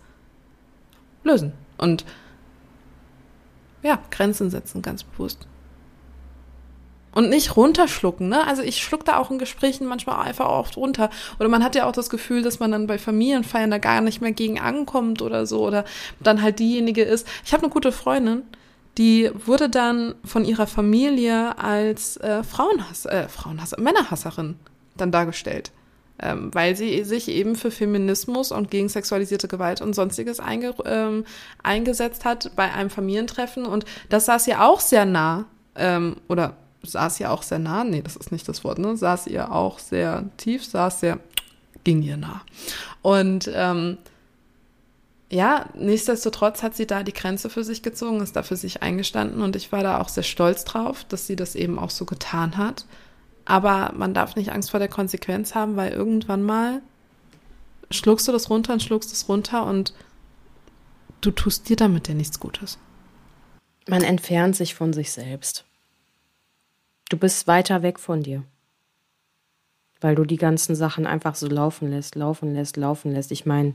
A: lösen. Und ja, Grenzen setzen, ganz bewusst. Und nicht runterschlucken, ne? Also ich schluck da auch in Gesprächen manchmal einfach oft runter. Oder man hat ja auch das Gefühl, dass man dann bei Familienfeiern da gar nicht mehr gegen ankommt oder so. Oder dann halt diejenige ist. Ich habe eine gute Freundin, die wurde dann von ihrer Familie als äh, Frauenhass, äh, Frauenhass, Männerhasserin dann dargestellt. Ähm, weil sie sich eben für Feminismus und gegen sexualisierte Gewalt und sonstiges einge ähm, eingesetzt hat bei einem Familientreffen. Und das saß ihr auch sehr nah. Ähm, oder saß ihr auch sehr nah? Nee, das ist nicht das Wort, ne? Saß ihr auch sehr tief, saß sehr, ging ihr nah. Und ähm, ja, nichtsdestotrotz hat sie da die Grenze für sich gezogen, ist da für sich eingestanden und ich war da auch sehr stolz drauf, dass sie das eben auch so getan hat. Aber man darf nicht Angst vor der Konsequenz haben, weil irgendwann mal schluckst du das runter und schluckst es runter und du tust dir damit ja nichts Gutes.
B: Man entfernt sich von sich selbst. Du bist weiter weg von dir. Weil du die ganzen Sachen einfach so laufen lässt, laufen lässt, laufen lässt. Ich meine,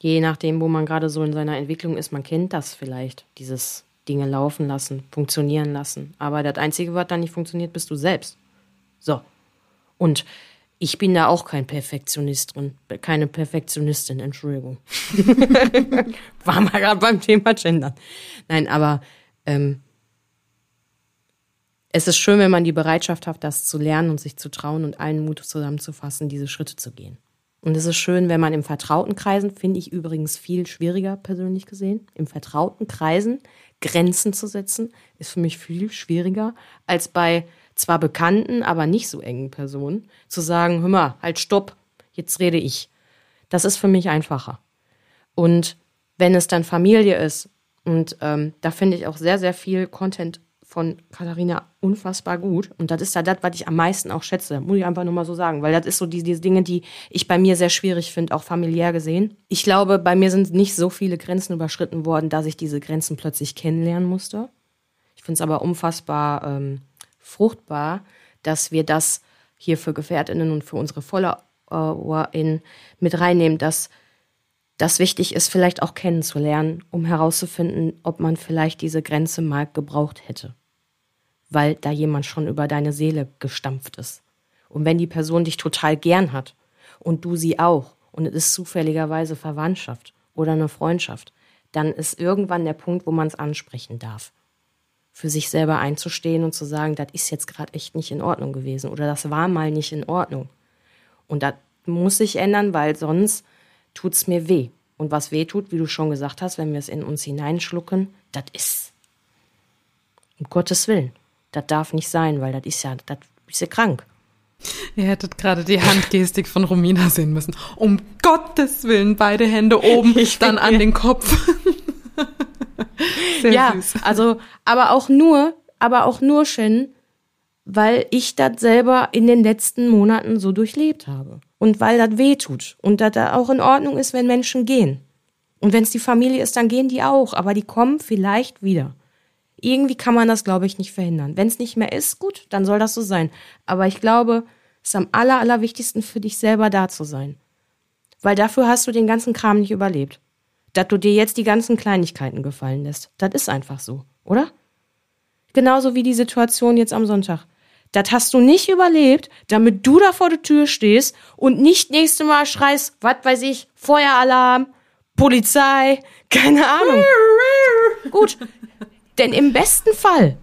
B: je nachdem, wo man gerade so in seiner Entwicklung ist, man kennt das vielleicht, dieses Dinge laufen lassen, funktionieren lassen. Aber das Einzige, was dann nicht funktioniert, bist du selbst. So. Und ich bin da auch kein Perfektionist drin. Keine Perfektionistin, Entschuldigung. [LAUGHS] War mal gerade beim Thema Gendern. Nein, aber ähm, es ist schön, wenn man die Bereitschaft hat, das zu lernen und sich zu trauen und allen Mut zusammenzufassen, diese Schritte zu gehen. Und es ist schön, wenn man im vertrauten Kreisen, finde ich übrigens viel schwieriger persönlich gesehen, im vertrauten Kreisen Grenzen zu setzen, ist für mich viel schwieriger, als bei zwar bekannten, aber nicht so engen Personen zu sagen, hör mal, halt stopp, jetzt rede ich. Das ist für mich einfacher. Und wenn es dann Familie ist, und ähm, da finde ich auch sehr, sehr viel Content von Katharina unfassbar gut. Und das ist ja das, was ich am meisten auch schätze, muss ich einfach nur mal so sagen. Weil das ist so die, diese Dinge, die ich bei mir sehr schwierig finde, auch familiär gesehen. Ich glaube, bei mir sind nicht so viele Grenzen überschritten worden, dass ich diese Grenzen plötzlich kennenlernen musste. Ich finde es aber unfassbar ähm, fruchtbar, dass wir das hier für GefährtInnen und für unsere FollowerInnen mit reinnehmen, dass das wichtig ist, vielleicht auch kennenzulernen, um herauszufinden, ob man vielleicht diese Grenze mal gebraucht hätte. Weil da jemand schon über deine Seele gestampft ist. Und wenn die Person dich total gern hat und du sie auch und es ist zufälligerweise Verwandtschaft oder eine Freundschaft, dann ist irgendwann der Punkt, wo man es ansprechen darf. Für sich selber einzustehen und zu sagen, das ist jetzt gerade echt nicht in Ordnung gewesen oder das war mal nicht in Ordnung. Und das muss sich ändern, weil sonst tut es mir weh. Und was weh tut, wie du schon gesagt hast, wenn wir es in uns hineinschlucken, das ist. Um Gottes Willen. Das darf nicht sein, weil das ist ja, das ist ja krank.
A: Ihr hättet gerade die Handgestik von Romina sehen müssen. Um Gottes Willen, beide Hände oben, ich dann an den Kopf. [LAUGHS]
B: Sehr ja, süß. also, aber auch nur, aber auch nur schön, weil ich das selber in den letzten Monaten so durchlebt habe. Und weil das weh tut. Und dass da auch in Ordnung ist, wenn Menschen gehen. Und wenn es die Familie ist, dann gehen die auch. Aber die kommen vielleicht wieder. Irgendwie kann man das, glaube ich, nicht verhindern. Wenn es nicht mehr ist, gut, dann soll das so sein. Aber ich glaube, es ist am aller, allerwichtigsten für dich selber da zu sein. Weil dafür hast du den ganzen Kram nicht überlebt. Dass du dir jetzt die ganzen Kleinigkeiten gefallen lässt. Das ist einfach so, oder? Genauso wie die Situation jetzt am Sonntag. Das hast du nicht überlebt, damit du da vor der Tür stehst und nicht nächste Mal schreist, was weiß ich, Feueralarm, Polizei, keine Ahnung. Gut, denn im besten Fall,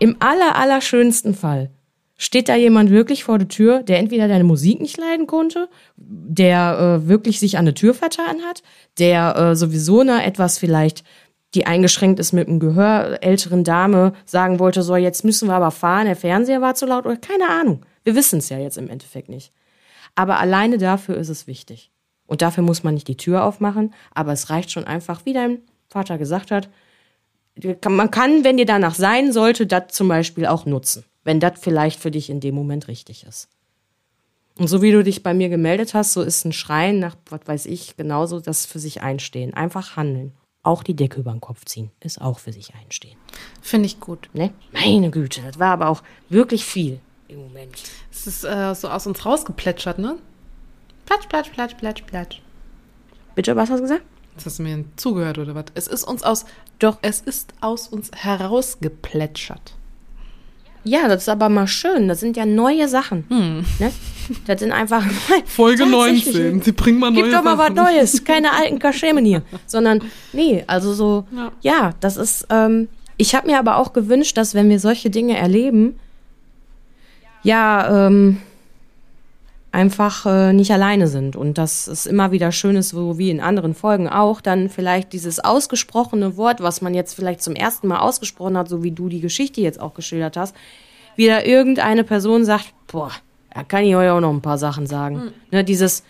B: im aller, allerschönsten Fall, steht da jemand wirklich vor der Tür, der entweder deine Musik nicht leiden konnte, der äh, wirklich sich an der Tür vertan hat, der äh, sowieso ne, etwas vielleicht die eingeschränkt ist mit einem Gehör, älteren Dame sagen wollte, so jetzt müssen wir aber fahren, der Fernseher war zu laut oder keine Ahnung. Wir wissen es ja jetzt im Endeffekt nicht. Aber alleine dafür ist es wichtig. Und dafür muss man nicht die Tür aufmachen, aber es reicht schon einfach, wie dein Vater gesagt hat, man kann, wenn dir danach sein sollte, das zum Beispiel auch nutzen, wenn das vielleicht für dich in dem Moment richtig ist. Und so wie du dich bei mir gemeldet hast, so ist ein Schreien nach, was weiß ich, genauso das für sich einstehen. Einfach handeln auch die Decke über den Kopf ziehen. Ist auch für sich einstehen.
A: Finde ich gut.
B: Ne? Meine Güte, das war aber auch wirklich viel im Moment.
A: Es ist äh, so aus uns rausgeplätschert, ne? Platsch, platsch, platsch, platsch, platsch.
B: Bitte, was hast du gesagt?
A: Jetzt hast du mir zugehört oder was? Es ist uns aus. Doch. Es ist aus uns herausgeplätschert.
B: Ja, das ist aber mal schön. Das sind ja neue Sachen. Hm. Ne? Das sind einfach. [LAUGHS]
A: Folge 19. Sie bringen mal neue
B: Gib doch mal Sachen. was Neues. Keine alten Kaschemen hier. Sondern, nee, also so, ja, ja das ist. Ähm, ich habe mir aber auch gewünscht, dass, wenn wir solche Dinge erleben, ja, ähm, einfach äh, nicht alleine sind und dass es immer wieder schön ist, so wie in anderen Folgen auch, dann vielleicht dieses ausgesprochene Wort, was man jetzt vielleicht zum ersten Mal ausgesprochen hat, so wie du die Geschichte jetzt auch geschildert hast, wieder irgendeine Person sagt, boah, da kann ich euch auch noch ein paar Sachen sagen. Mhm. Ne, dieses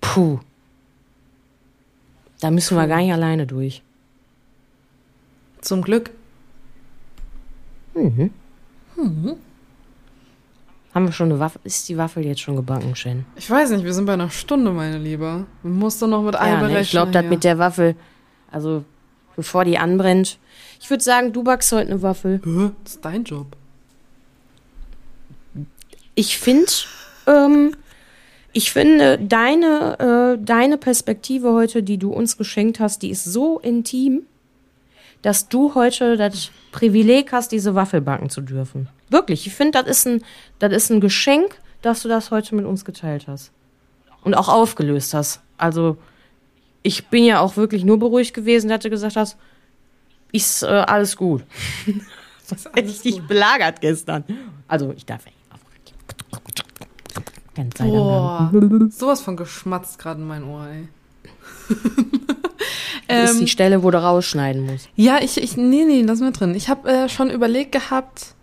B: Puh. Da müssen wir gar nicht alleine durch.
A: Zum Glück.
B: Mhm. Mhm. Haben wir schon eine Waffel? Ist die Waffel jetzt schon gebacken, Shen?
A: Ich weiß nicht, wir sind bei einer Stunde, meine Liebe. Wir mussten noch mit ja, ne,
B: Ich glaube, das mit der Waffel, also bevor die anbrennt. Ich würde sagen, du backst heute eine Waffel.
A: Hä? Das ist dein Job.
B: Ich finde, ähm, ich finde, deine, äh, deine Perspektive heute, die du uns geschenkt hast, die ist so intim, dass du heute das Privileg hast, diese Waffel backen zu dürfen. Wirklich, ich finde, das ist ein, das ist ein Geschenk, dass du das heute mit uns geteilt hast. Und auch aufgelöst hast. Also, ich bin ja auch wirklich nur beruhigt gewesen, dass du gesagt hast, ist äh, alles gut. Was hätte ich dich belagert gestern? Also, ich darf nicht. Ganz
A: Boah, sowas von geschmatzt gerade in mein Ohr, ey. [LAUGHS]
B: Das ist
A: Ähm,
B: die Stelle, wo du rausschneiden musst.
A: Ja, ich, ich, nee, nee, lass mal drin. Ich habe äh, schon überlegt gehabt,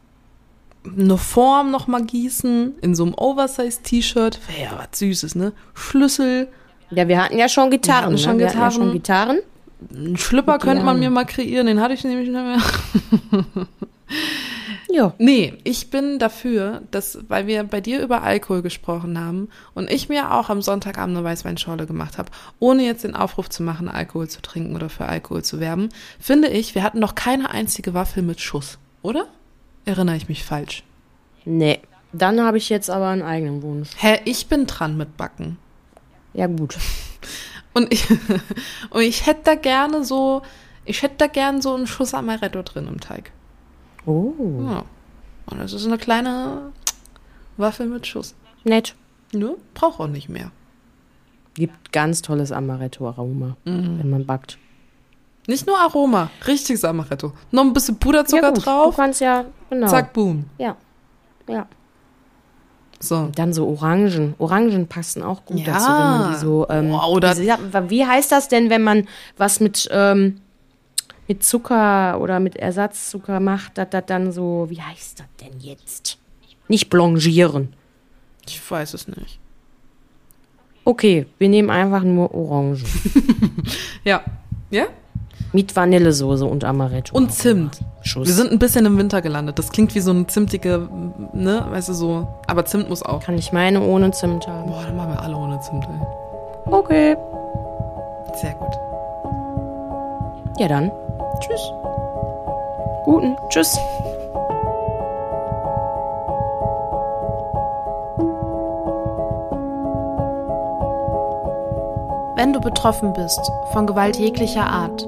A: eine Form noch mal gießen in so einem Oversize-T-Shirt. Wäre ja was Süßes, ne? Schlüssel,
B: Ja, wir hatten ja schon Gitarren.
A: hatten schon
B: ne? Wir hatten ja schon
A: Gitarren.
B: Gitarren.
A: einen Schlüpper könnte man mir mal kreieren, den hatte ich nämlich nicht mehr. [LAUGHS]
B: Ja.
A: Nee, ich bin dafür, dass, weil wir bei dir über Alkohol gesprochen haben und ich mir auch am Sonntagabend eine Weißweinschorle gemacht habe, ohne jetzt den Aufruf zu machen, Alkohol zu trinken oder für Alkohol zu werben, finde ich, wir hatten noch keine einzige Waffel mit Schuss, oder? Erinnere ich mich falsch?
B: Nee. Dann habe ich jetzt aber einen eigenen Wunsch.
A: Hä, ich bin dran mit Backen.
B: Ja, gut. [LAUGHS]
A: Und ich, [LAUGHS] und ich hätte da gerne so, ich hätte da gerne so einen Schuss Amaretto drin im Teig.
B: Oh.
A: Ja. Und das ist eine kleine Waffel mit Schuss.
B: Nett.
A: Ne? Braucht auch nicht mehr.
B: Gibt ganz tolles Amaretto-Aroma,
A: Mhm.
B: wenn man backt.
A: Nicht nur Aroma, richtiges Amaretto. Noch ein bisschen Puderzucker
B: ja, gut. Du
A: drauf.
B: kannst ja, genau.
A: Zack, boom.
B: Ja. Ja.
A: So.
B: Dann so Orangen. Orangen passen auch gut
A: Ja.
B: dazu, wenn man die so. Ähm,
A: Boah, oder-
B: wie, sa- wie heißt das denn, wenn man was mit, ähm, mit Zucker oder mit Ersatzzucker macht, dass das dann so. Wie heißt das denn jetzt? Nicht blanchieren.
A: Ich weiß es nicht.
B: Okay, wir nehmen einfach nur Orangen. [LAUGHS]
A: Ja. Ja?
B: Mit Vanillesoße und Amaretto.
A: Und Zimt.
B: Schuss.
A: Wir sind ein bisschen im Winter gelandet. Das klingt wie so eine zimtige, ne, weißt du, so. Aber Zimt muss auch.
B: Kann ich meine ohne Zimt haben?
A: Boah, dann machen wir alle ohne Zimt, ey.
B: Okay.
A: Sehr gut.
B: Ja dann. Tschüss. Guten. Tschüss.
C: Wenn du betroffen bist von Gewalt jeglicher Art,